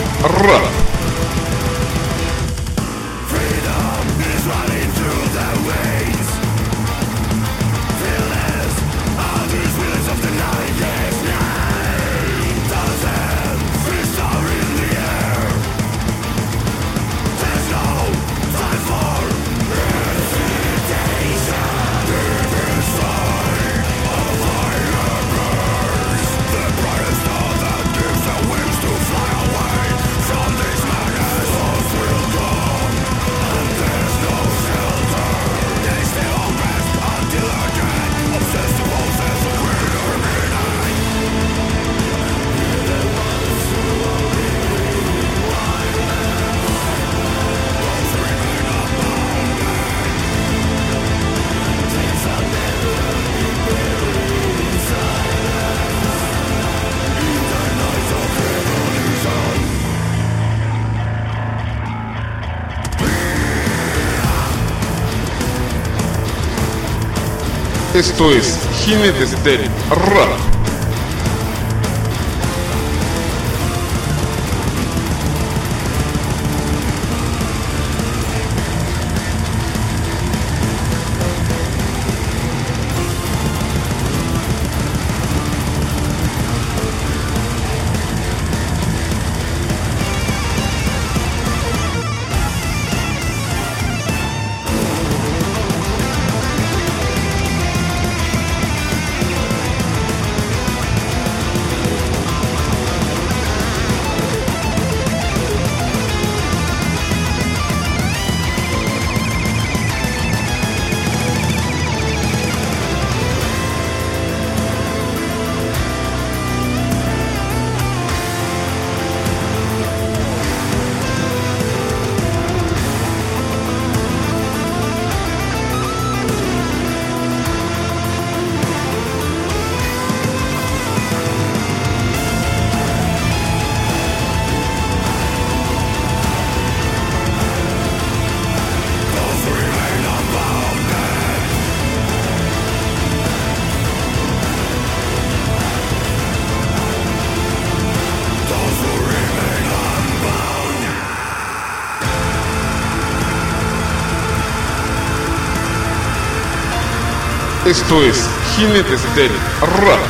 Esto es Jinetes del Rap. Esto es Jinetes del Rap.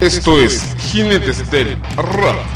Esto es Jinetes del Rap.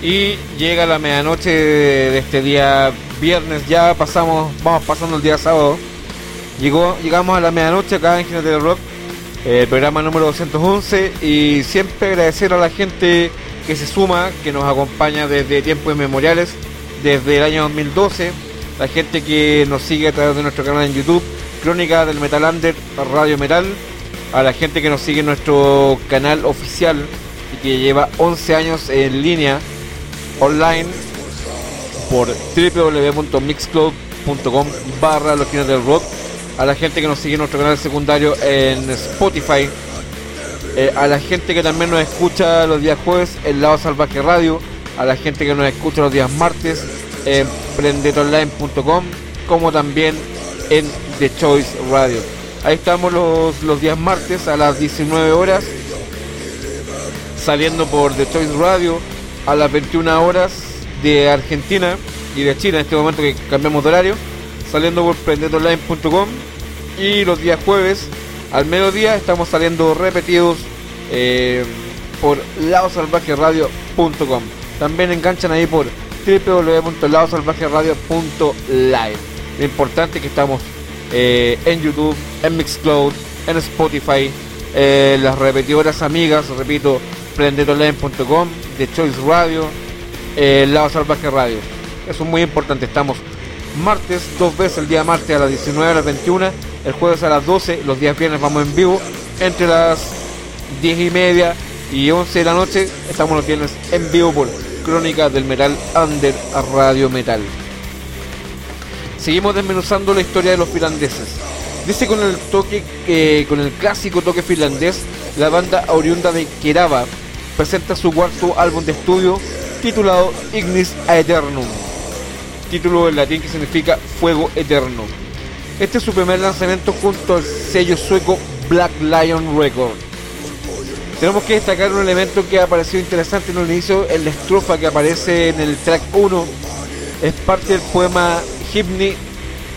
Y llega la medianoche de este día viernes, ya pasamos, vamos pasando el día sábado. Llegó, llegamos a la medianoche acá en Jinete Rock, el programa número 211 y siempre agradecer a la gente que se suma, que nos acompaña desde tiempos inmemoriales, desde el año 2012, la gente que nos sigue a través de nuestro canal en YouTube, Crónica del Metal Under, Radio Metal, a la gente que nos sigue en nuestro canal oficial y que lleva 11 años en línea online por www.mixcloud.com barra los del rock. A la gente que nos sigue en nuestro canal secundario en Spotify. Eh, a la gente que también nos escucha los días jueves en Lado Salvaje Radio. A la gente que nos escucha los días martes en prendetonline.com como también en The Choice Radio. Ahí estamos los, los días martes a las 19 horas saliendo por The Choice Radio a las 21 horas de Argentina y de China en este momento que cambiamos de horario, saliendo por prendetonline.com y los días jueves al mediodía estamos saliendo repetidos eh, por ladosalvajeradio.com. También enganchan ahí por www.ladosalvajeradio.live. Lo importante que estamos eh, en YouTube, en Mixcloud, en Spotify, eh, las repetidoras amigas, repito, prendetoonline.com, de Choice Radio, eh, Lava Salvaje Radio. Eso es muy importante, estamos martes, dos veces el día martes a las 19 a las 21, el jueves a las 12, los días viernes vamos en vivo, entre las 10 y media y 11 de la noche estamos los viernes en vivo por Crónica del Metal Under Radio Metal. Seguimos desmenuzando la historia de los finlandeses. Dice con el toque, eh, con el clásico toque finlandés, la banda oriunda de Kerava presenta su cuarto álbum de estudio titulado Ignis Aeternum, título en latín que significa Fuego Eterno. Este es su primer lanzamiento junto al sello sueco Black Lion Records. Tenemos que destacar un elemento que ha parecido interesante en el inicio, en la estrofa que aparece en el track 1, es parte del poema Hymni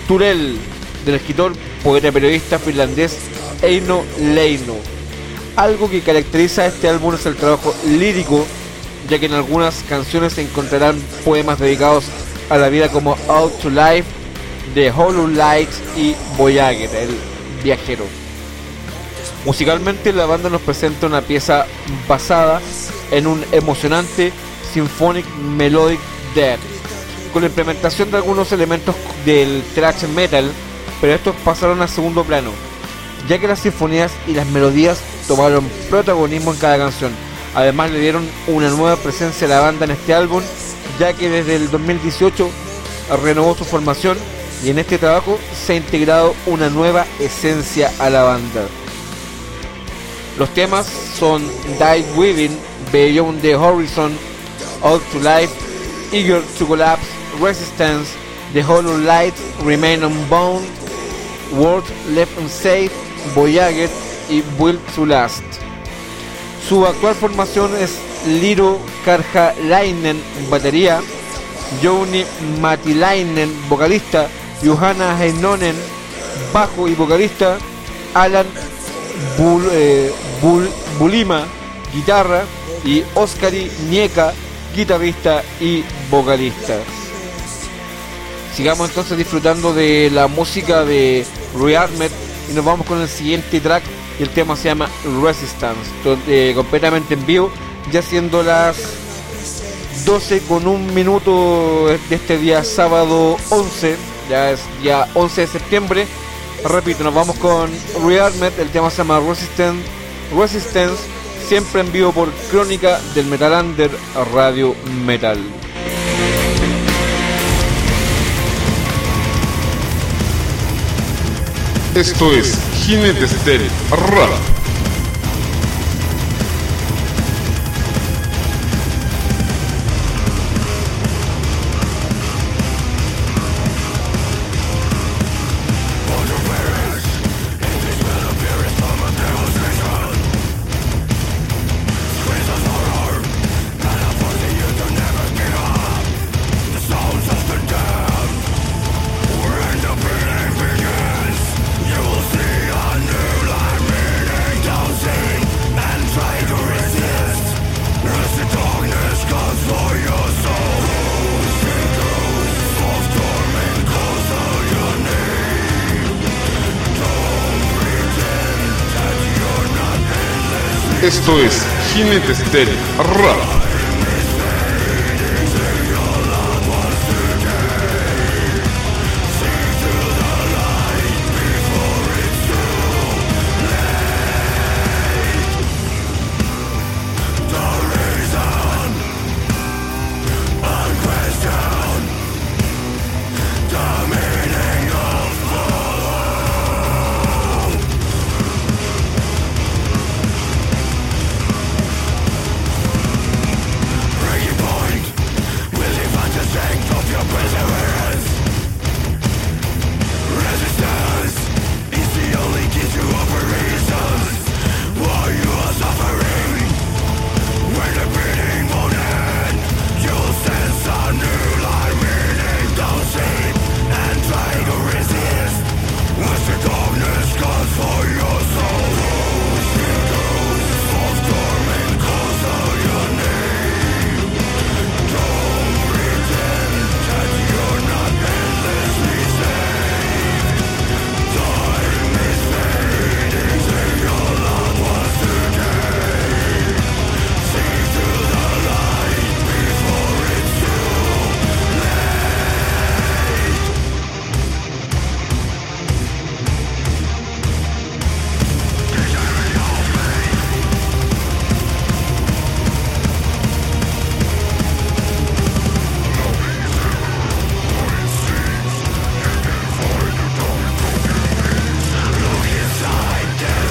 Turel del escritor, poeta y periodista finlandés Eino Leino. Algo que caracteriza a este álbum es el trabajo lírico, ya que en algunas canciones se encontrarán poemas dedicados a la vida como Out to Life, The Hollow Lights y Voyager, el viajero. Musicalmente la banda nos presenta una pieza basada en un emocionante symphonic melodic death, con la implementación de algunos elementos del thrash metal, pero estos pasaron a segundo plano, ya que las sinfonías y las melodías tomaron protagonismo en cada canción. Además le dieron una nueva presencia a la banda en este álbum, ya que desde el 2018 renovó su formación y en este trabajo se ha integrado una nueva esencia a la banda. Los temas son Die Weaving, Beyond the Horizon, Out to Life, Eager to Collapse, Resistance, The Hollow Light, Remain Unbound, World Left Unsafe, Voyager y Build to Last. Su actual formación es Liro Karjalainen, batería, Jouni Matilainen, vocalista, Johanna Heinonen, bajo y vocalista, Alan Bul, eh, Bul- Bulima, guitarra, y Oskari Nieka, guitarrista y vocalista. Sigamos entonces disfrutando de la música de Rearmed y nos vamos con el siguiente track. y El tema se llama Resistance, to- eh, completamente en vivo, ya siendo las 12 con un minuto de este día sábado 11, ya es día 11 de septiembre. Repito, nos vamos con Rearmed, el tema se llama Resistance, Resistance, siempre en vivo por Crónica del Metal Under Radio Metal. Esto es Jinetes del Rap. Del Rap.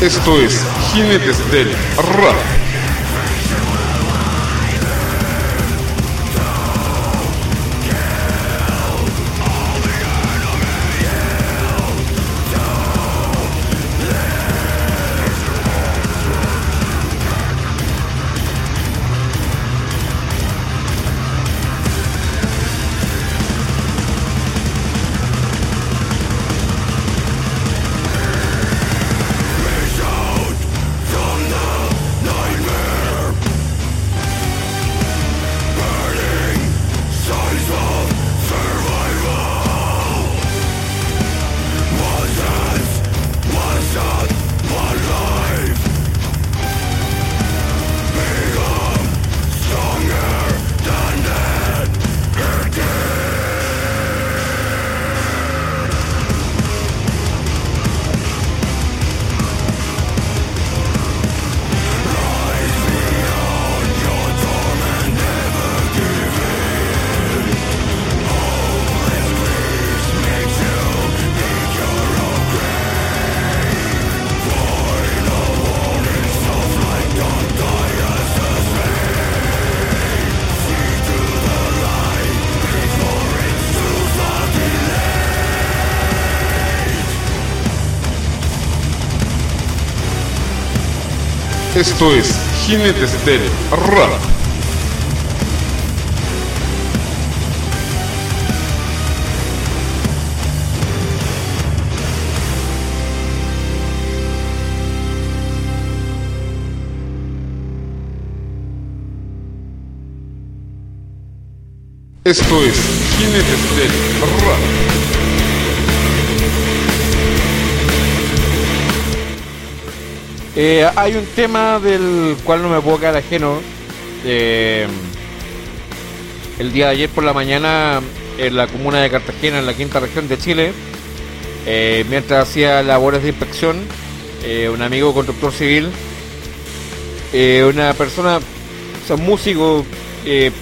Esto es Jinetes del Rap. Esto es Jinetes del Rap. Esto es Jinetes del Eh, hay un tema del cual no me puedo quedar ajeno. Eh, el día de ayer por la mañana en la comuna de Cartagena, en la quinta región de Chile, eh, mientras hacía labores de inspección, un amigo constructor civil, una persona, o músico,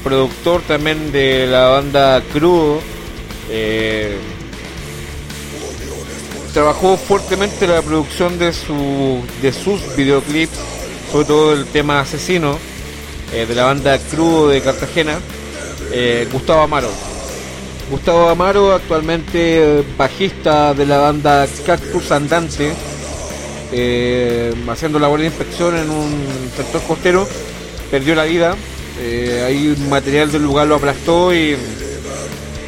productor también de la banda Crudo, trabajó fuertemente la producción de su de sus videoclips, sobre todo el tema Asesino, eh, de la banda Crudo de Cartagena, eh, Gustavo Amaro. Gustavo Amaro, actualmente bajista de la banda Cactus Andante, eh, haciendo labor de inspección en un sector costero, perdió la vida. Ahí material del lugar lo aplastó y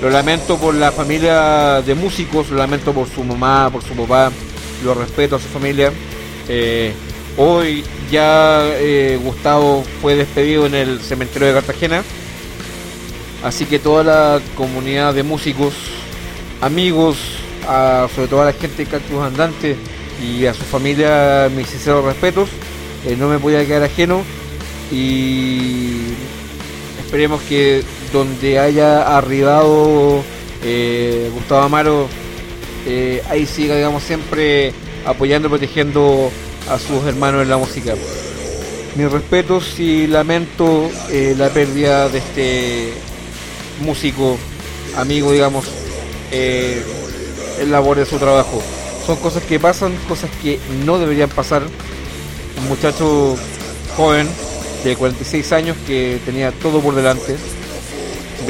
lo lamento por la familia de músicos, lo lamento por su mamá, por su papá, lo respeto a su familia. Eh, hoy ya eh, Gustavo fue despedido en el cementerio de Cartagena, así que toda la comunidad de músicos, amigos, sobre todo a la gente de Cactus Andante y a su familia, mis sinceros respetos. Eh, no me podía quedar ajeno y esperemos que donde haya arribado eh, Gustavo Amaro, eh, ahí siga, digamos, siempre apoyando y protegiendo a sus hermanos en la música. Mis respetos y lamento eh, la pérdida de este músico, amigo, digamos, en labor de su trabajo. Son cosas que pasan, cosas que no deberían pasar. Un muchacho joven de 46 años que tenía todo por delante.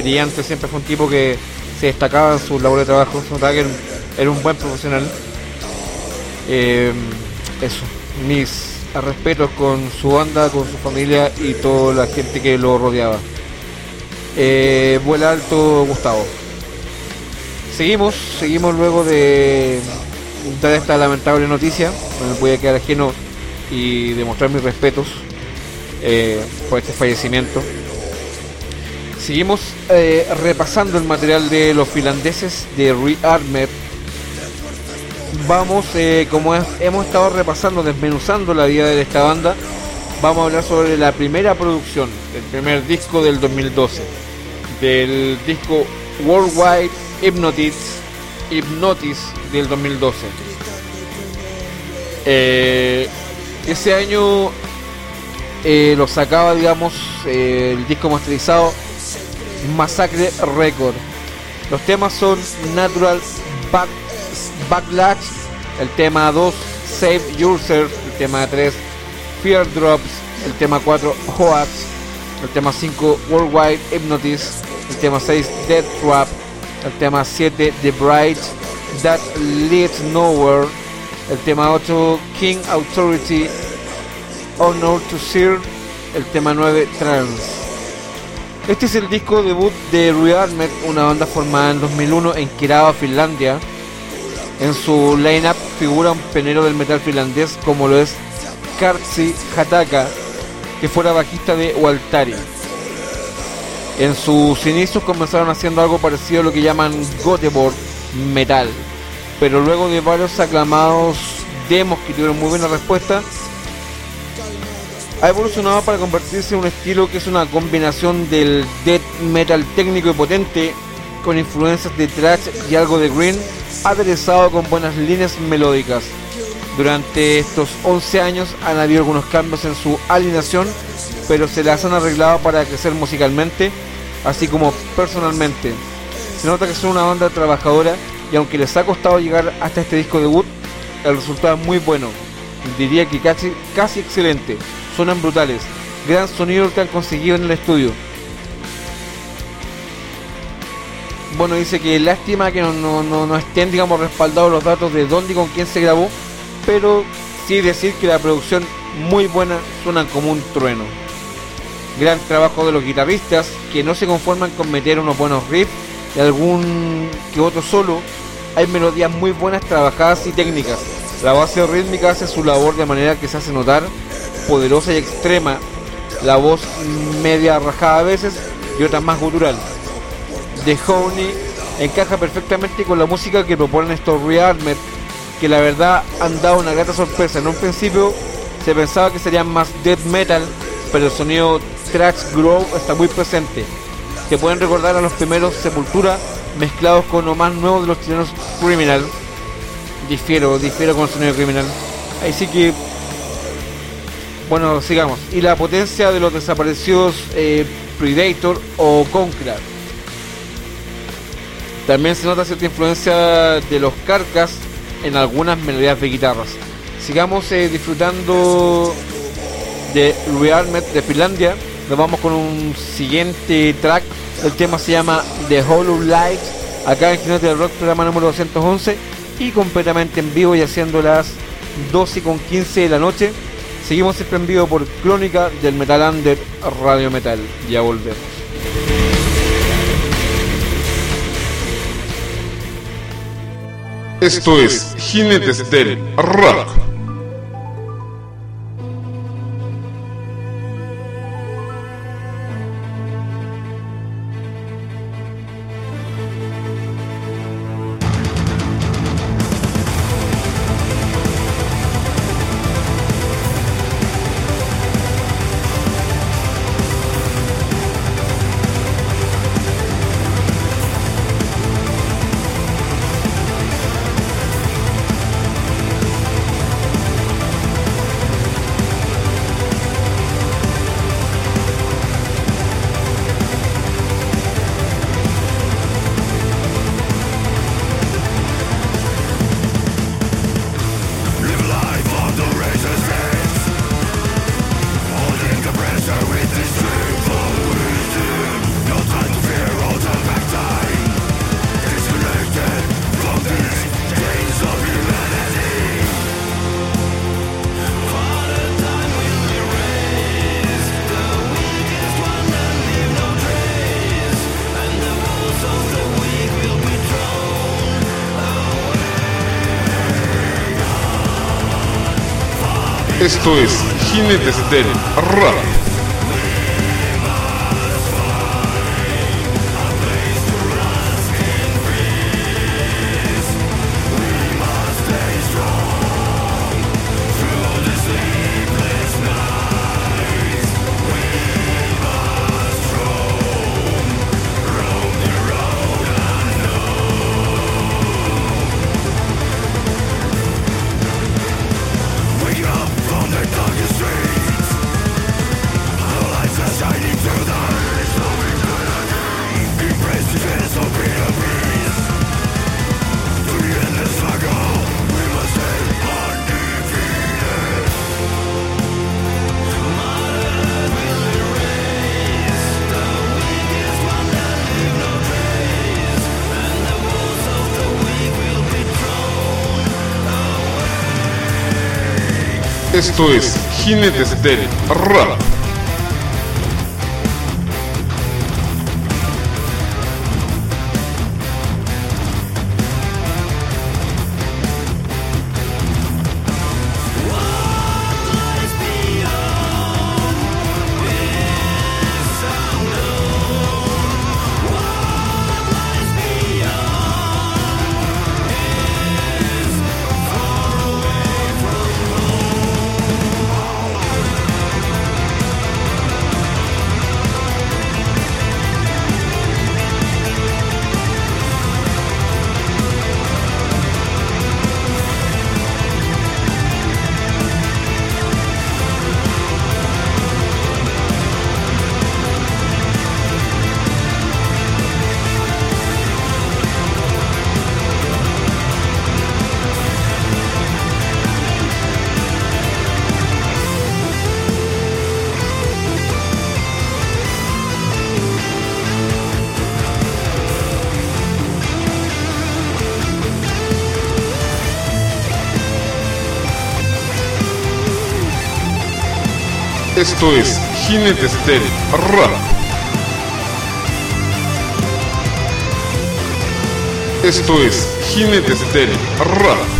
Brillante, siempre fue un tipo que se destacaba en su labor de trabajo. Se notaba que era un, buen profesional. Eh, eso, mis respetos con su banda, con su familia y toda la gente que lo rodeaba. Eh, vuela alto Gustavo. Seguimos, seguimos luego de dar esta lamentable noticia. No me voy a quedar ajeno y demostrar mis respetos eh, por este fallecimiento. Seguimos eh, repasando el material de los finlandeses de Rearmed. Vamos, eh, como hemos estado repasando, desmenuzando la vida de esta banda, vamos a hablar sobre la primera producción, el primer disco del 2012, del disco Worldwide Hypnotics, Hypnotis del 2012. Eh, ese año eh, lo sacaba, digamos, el disco masterizado Massacre Record. Los temas son Natural Back- Backlash, el tema 2 Save Yourself, el tema 3 Fear Drops, el tema 4 Hoax, el tema 5 Worldwide Hypnotist, el tema 6 Dead Trap, el tema 7 The Bright That Leads Nowhere, el tema 8 King Authority, Honor to Serve, el tema 9 Trance. Este es el disco debut de Rearmed, una banda formada en 2001 en Kirava, Finlandia. En su lineup figura un pionero del metal finlandés como lo es Kartsi Hataka, que fuera bajista de Waltari. En sus inicios comenzaron haciendo algo parecido a lo que llaman Göteborg Metal, pero luego de varios aclamados demos que tuvieron muy buena respuesta, ha evolucionado para convertirse en un estilo que es una combinación del death metal técnico y potente con influencias de thrash y algo de green, aderezado con buenas líneas melódicas. Durante estos 11 años han habido algunos cambios en su alineación, pero se las han arreglado para crecer musicalmente, así como personalmente. Se nota que son una banda trabajadora y aunque les ha costado llegar hasta este disco debut, el resultado es muy bueno. Diría que casi, casi excelente suenan brutales. Gran sonido que han conseguido en el estudio. Bueno, dice que lástima que no, estén, digamos, respaldados los datos de dónde y con quién se grabó, pero sí decir que la producción muy buena suenan como un trueno. Gran trabajo de los guitarristas que no se conforman con meter unos buenos riffs y algún que otro solo. Hay melodías muy buenas trabajadas y técnicas. La base rítmica hace su labor de manera que se hace notar poderosa y extrema, la voz media rajada a veces y otra más gutural. The Honey encaja perfectamente con la música que proponen estos Rearmed, que la verdad han dado una grata sorpresa. En un principio se pensaba que serían más death metal, pero el sonido thrash groove está muy presente. Que pueden recordar a los primeros Sepultura mezclados con lo más nuevo de los chilenos Criminal. Difiero, difiero con el sonido criminal. Ahí sí que bueno, sigamos. Y la potencia de los desaparecidos eh, Predator o Concra. También se nota cierta influencia de los Carcas en algunas melodías de guitarras. Sigamos eh, disfrutando de Rearmed de Finlandia. Nos vamos con un siguiente track. El tema se llama The Hollow Light. Acá en Jinete del Rock, programa número 211. Y completamente en vivo y haciendo las 12 con 15 de la noche. Seguimos vivo por Crónica del Metal Under Radio Metal. Ya volvemos. Esto es Jinetes del Rock. Esto es Jinetes del Rock. Esto es Jinetes del Rap. Esto es Jinetes del Rap. Esto es Jinetes del Rap.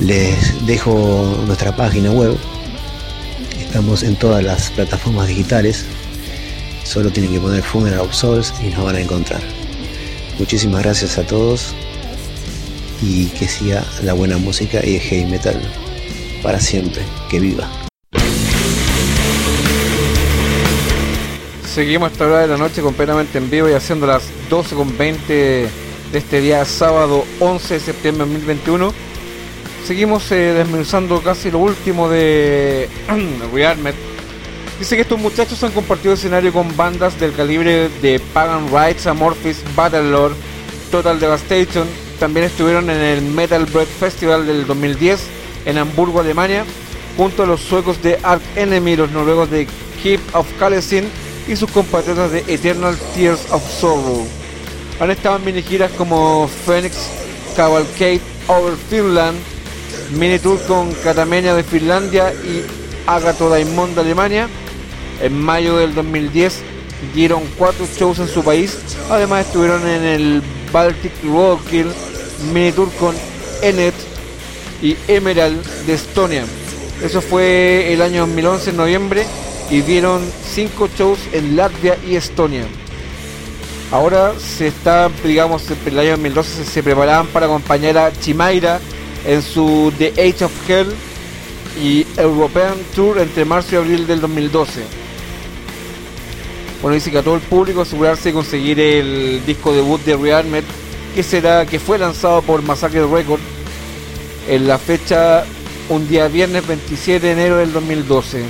Les dejo nuestra página web. Estamos en todas las plataformas digitales. Solo tienen que poner Funeral of Souls y nos van a encontrar. Muchísimas gracias a todos y que siga la buena música y el heavy metal para siempre. Que viva. Seguimos esta hora de la noche completamente en vivo y haciendo las 12.20 de este día sábado 11 de septiembre de 2021 seguimos eh, desmenuzando casi lo último de *clears throat* Rearmed. Dice que estos muchachos han compartido escenario con bandas del calibre de Pagan Rights, Amorphis, Battlelord, Total Devastation. También estuvieron en el Metal Bread Festival del 2010 en Hamburgo, Alemania, junto a los suecos de Ark Enemy, los noruegos de Keep of Kalesin y sus compatriotas de Eternal Tears of Sorrow. Han estado en mini giras como Phoenix Cavalcade Over Finland, mini tour con Catamenia de Finlandia y Agato Daimon de Alemania. En mayo del 2010 dieron cuatro shows en su país. Además estuvieron en el Baltic Roadkill mini tour con Enet y Emerald de Estonia. Eso fue el año 2011 en noviembre y dieron cinco shows en Latvia y Estonia. Ahora se está, digamos, en el año 2012 se, se preparaban para acompañar a Chimaira en su The Age of Hell y European Tour entre marzo y abril del 2012. Bueno, dice que a todo el público asegurarse de conseguir el disco debut de Rearmed, que será que fue lanzado por Massacre Record en la fecha un día viernes 27 de enero del 2012.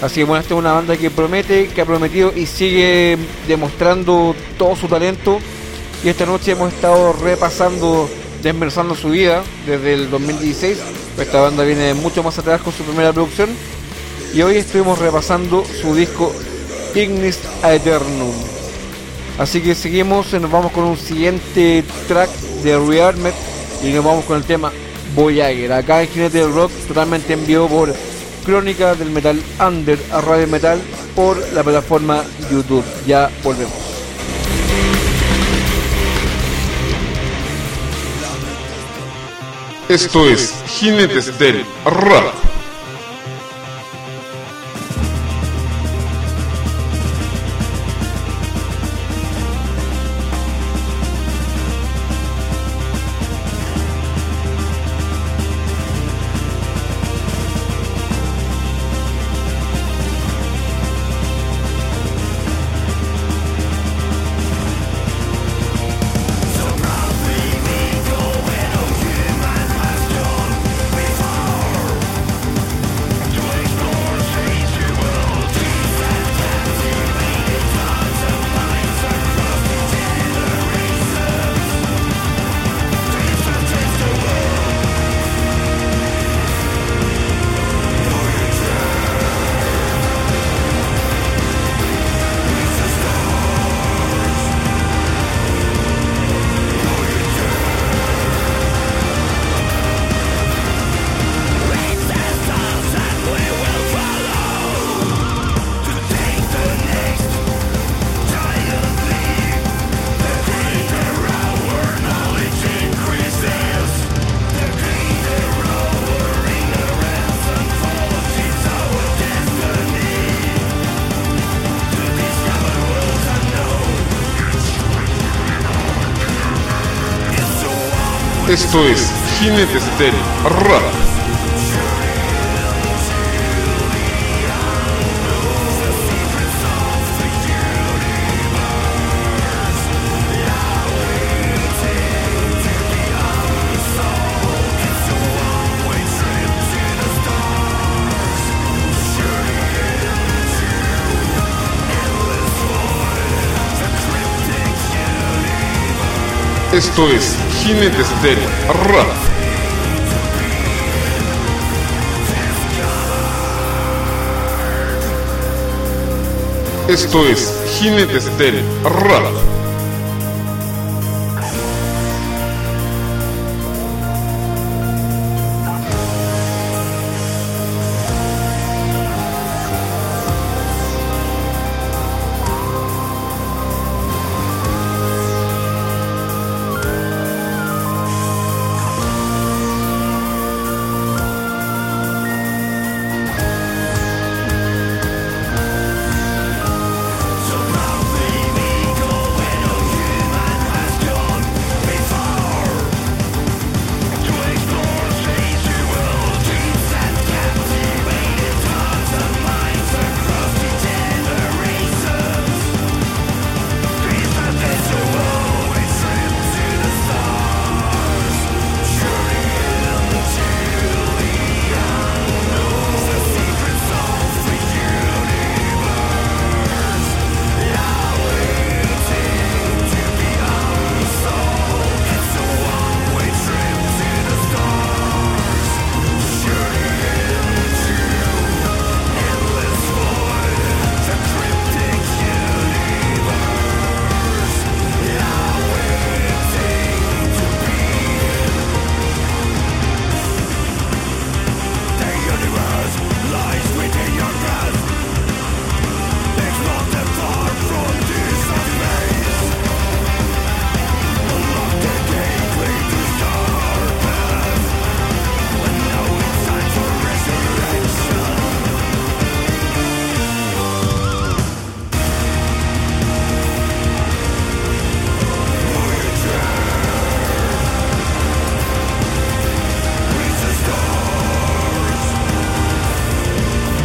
Así que bueno, esta es una banda que promete, que ha prometido y sigue demostrando todo su talento. Y esta noche hemos estado repasando desmerzando su vida desde el 2016. Esta banda viene mucho más atrás con su primera producción. y hoy estuvimos repasando su disco Ignis Aeternum. Así que seguimos, y nos vamos con un siguiente track de Rearmed y nos vamos con el tema Voyager. Acá en Jinete del Rock, totalmente en vivo por Crónica del Metal Under a Radio Metal por la plataforma YouTube. Ya volvemos. Esto es Jinetes del Rock. Esto es Jinetes del Esto es Jinetes del Rock. Esto es Jinetes del Rock.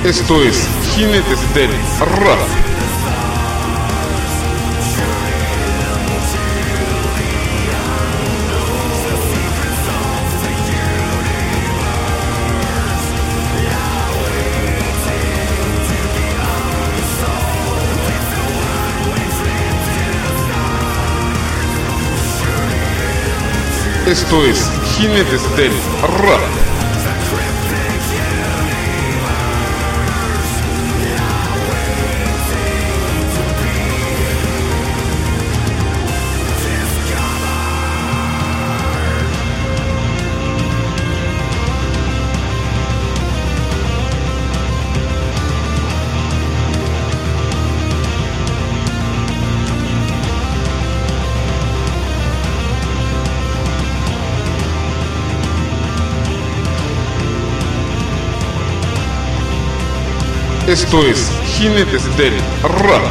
Esto es Jinetes del Rock. Esto es Jinetes del Rock. Esto es Jinetes del Rock.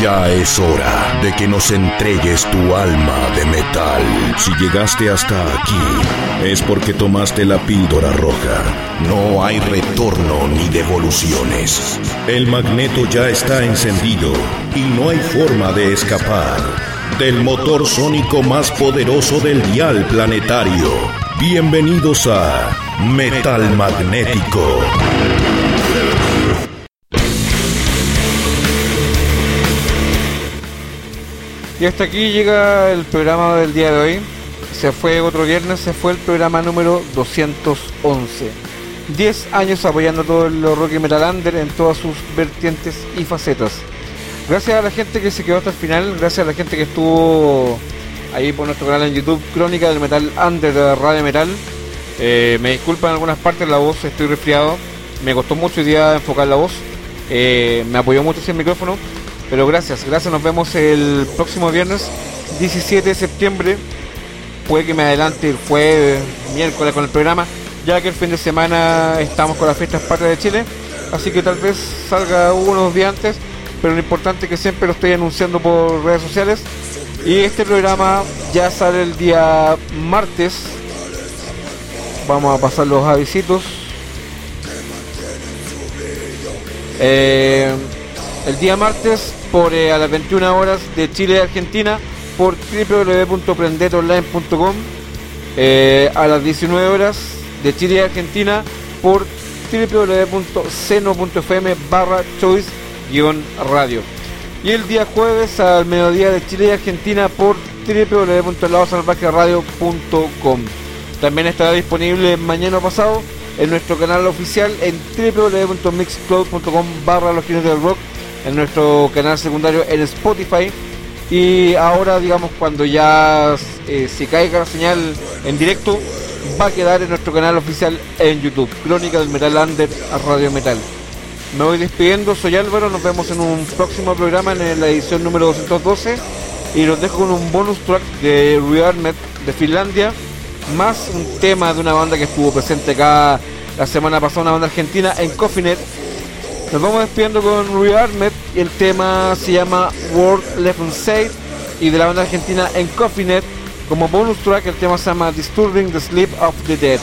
Ya es hora de que nos entregues tu alma de metal. Si llegaste hasta aquí, es porque tomaste la píldora roja. No hay retorno ni devoluciones. El magneto ya está encendido y no hay forma de escapar del motor sónico más poderoso del dial planetario. Bienvenidos a Metal Magnético. Y hasta aquí llega el programa del día de hoy. Se fue otro viernes, se fue el programa número 211. 10 años apoyando todo el rock y metal under en todas sus vertientes y facetas. Gracias a la gente que se quedó hasta el final, gracias a la gente que estuvo ahí por nuestro canal en YouTube, Crónica del Metal Under de Radio Metal. Eh, me disculpan en algunas partes la voz, estoy resfriado. Me costó mucho hoy día enfocar la voz. Eh, me apoyó mucho ese micrófono. Pero gracias, gracias. Nos vemos el próximo viernes 17 de septiembre. Puede que me adelante el jueves, miércoles con el programa, ya que el fin de semana estamos con las fiestas patrias de Chile. Así que tal vez salga unos días antes, pero lo importante es que siempre lo estoy anunciando por redes sociales. Y este programa ya sale el día martes. Vamos a pasar los avisitos. Eh, el día martes por eh, a las 21 horas de Chile y Argentina por www.prendetonline.com eh, a las 19 horas de Chile y Argentina por www.seno.fm barra choice radio y el día jueves al mediodía de Chile y Argentina por www.ladosalvajeradio.com también estará disponible mañana pasado en nuestro canal oficial en www.mixcloud.com barra los del rock en nuestro canal secundario en Spotify. Y ahora digamos cuando ya eh, se caiga la señal en directo va a quedar en nuestro canal oficial en YouTube Crónica del Metal Under Radio Metal me voy despidiendo, soy Álvaro, nos vemos en un próximo programa en la edición número 212 y los dejo con un bonus track de Rearmed de Finlandia más un tema de una banda que estuvo presente acá la semana pasada, una banda argentina en Cofinet nos vamos despidiendo con Rearmed y el tema se llama World Left Unsafe y de la banda argentina en Cofinet como bonus track el tema se llama Disturbing the Sleep of the Dead.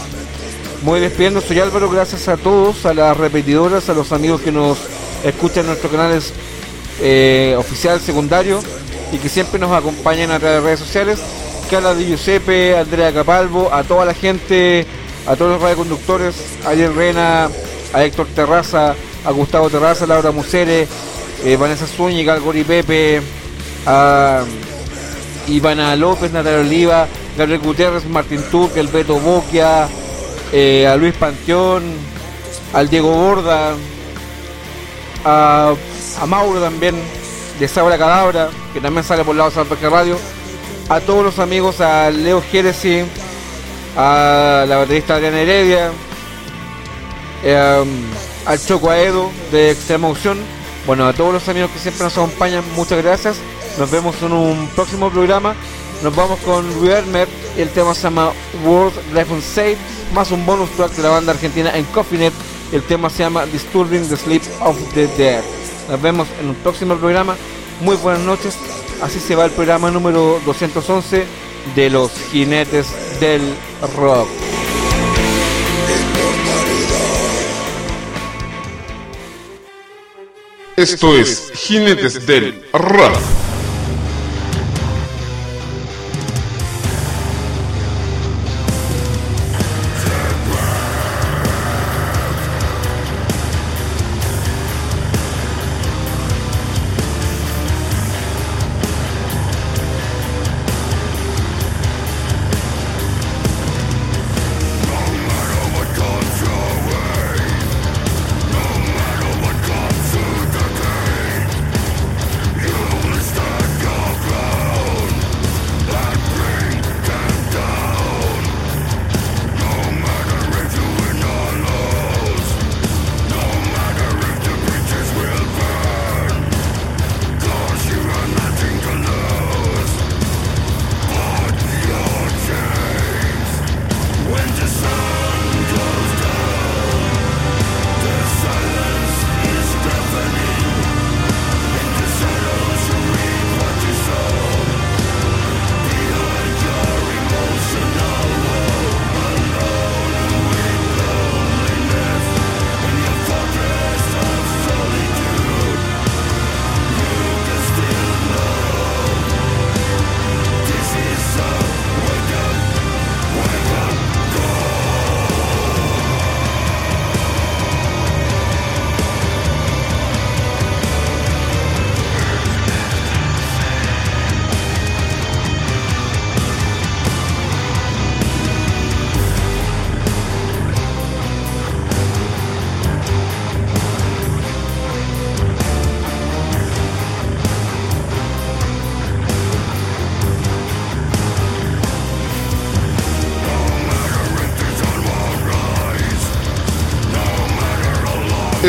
Muy despidiendo, soy Álvaro, gracias a todos, a las repetidoras, a los amigos que nos escuchan en nuestros canales eh, oficial, secundario y que siempre nos acompañan a través de redes sociales. Carla Di Giuseppe, Andrea Capalvo, a toda la gente, a todos los radioconductores, a Ariel Rena, a Héctor Terraza, a Gustavo Terraza, Laura Musere, eh, Vanessa Zúñiga, Gori Pepe, a Ivana López, Natalia Oliva, Gabriel Gutiérrez, Martín Turque, el Beto Boquia, eh, a Luis Panteón, al Diego Borda, a, Mauro también, de Sabra Cadabra, que también sale por lado de Salvaje Radio, a todos los amigos, a Leo Jerez, a la baterista Adriana Heredia, eh, al Choco Aedo de Extrema Opción, bueno, a todos los amigos que siempre nos acompañan, muchas gracias. Nos vemos en un próximo programa. Nos vamos con Rearmer, el tema se llama World Life Unsafe, más un bonus track de la banda argentina en Coffeenet, el tema se llama Disturbing the Sleep of the Dead. Nos vemos en un próximo programa. Muy buenas noches. Así se va el programa número 211 de los jinetes del rock. Esto es Jinetes del Rock.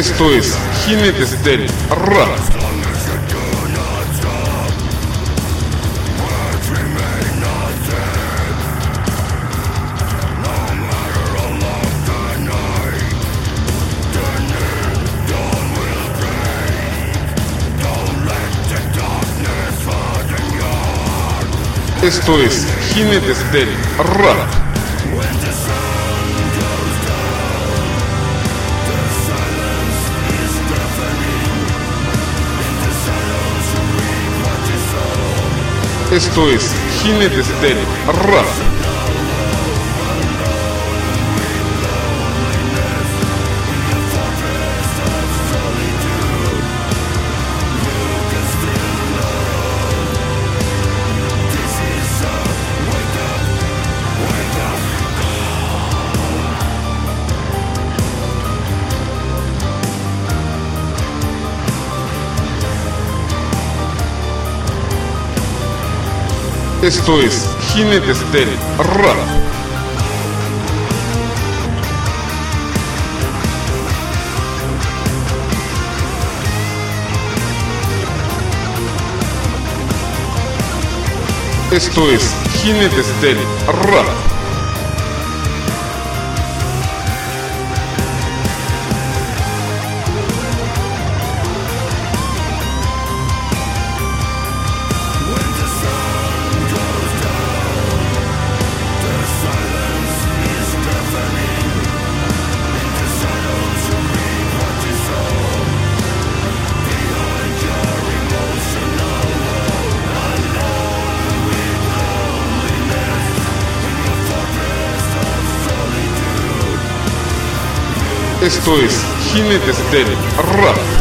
Esto es Jinetes del Rap. Esto es Jinetes del Rap. Esto es Gine de Estéreo, rap. Esto es Jinetes del Rap. Esto es Jinetes del Rap. Esto es Jinetes del Rap.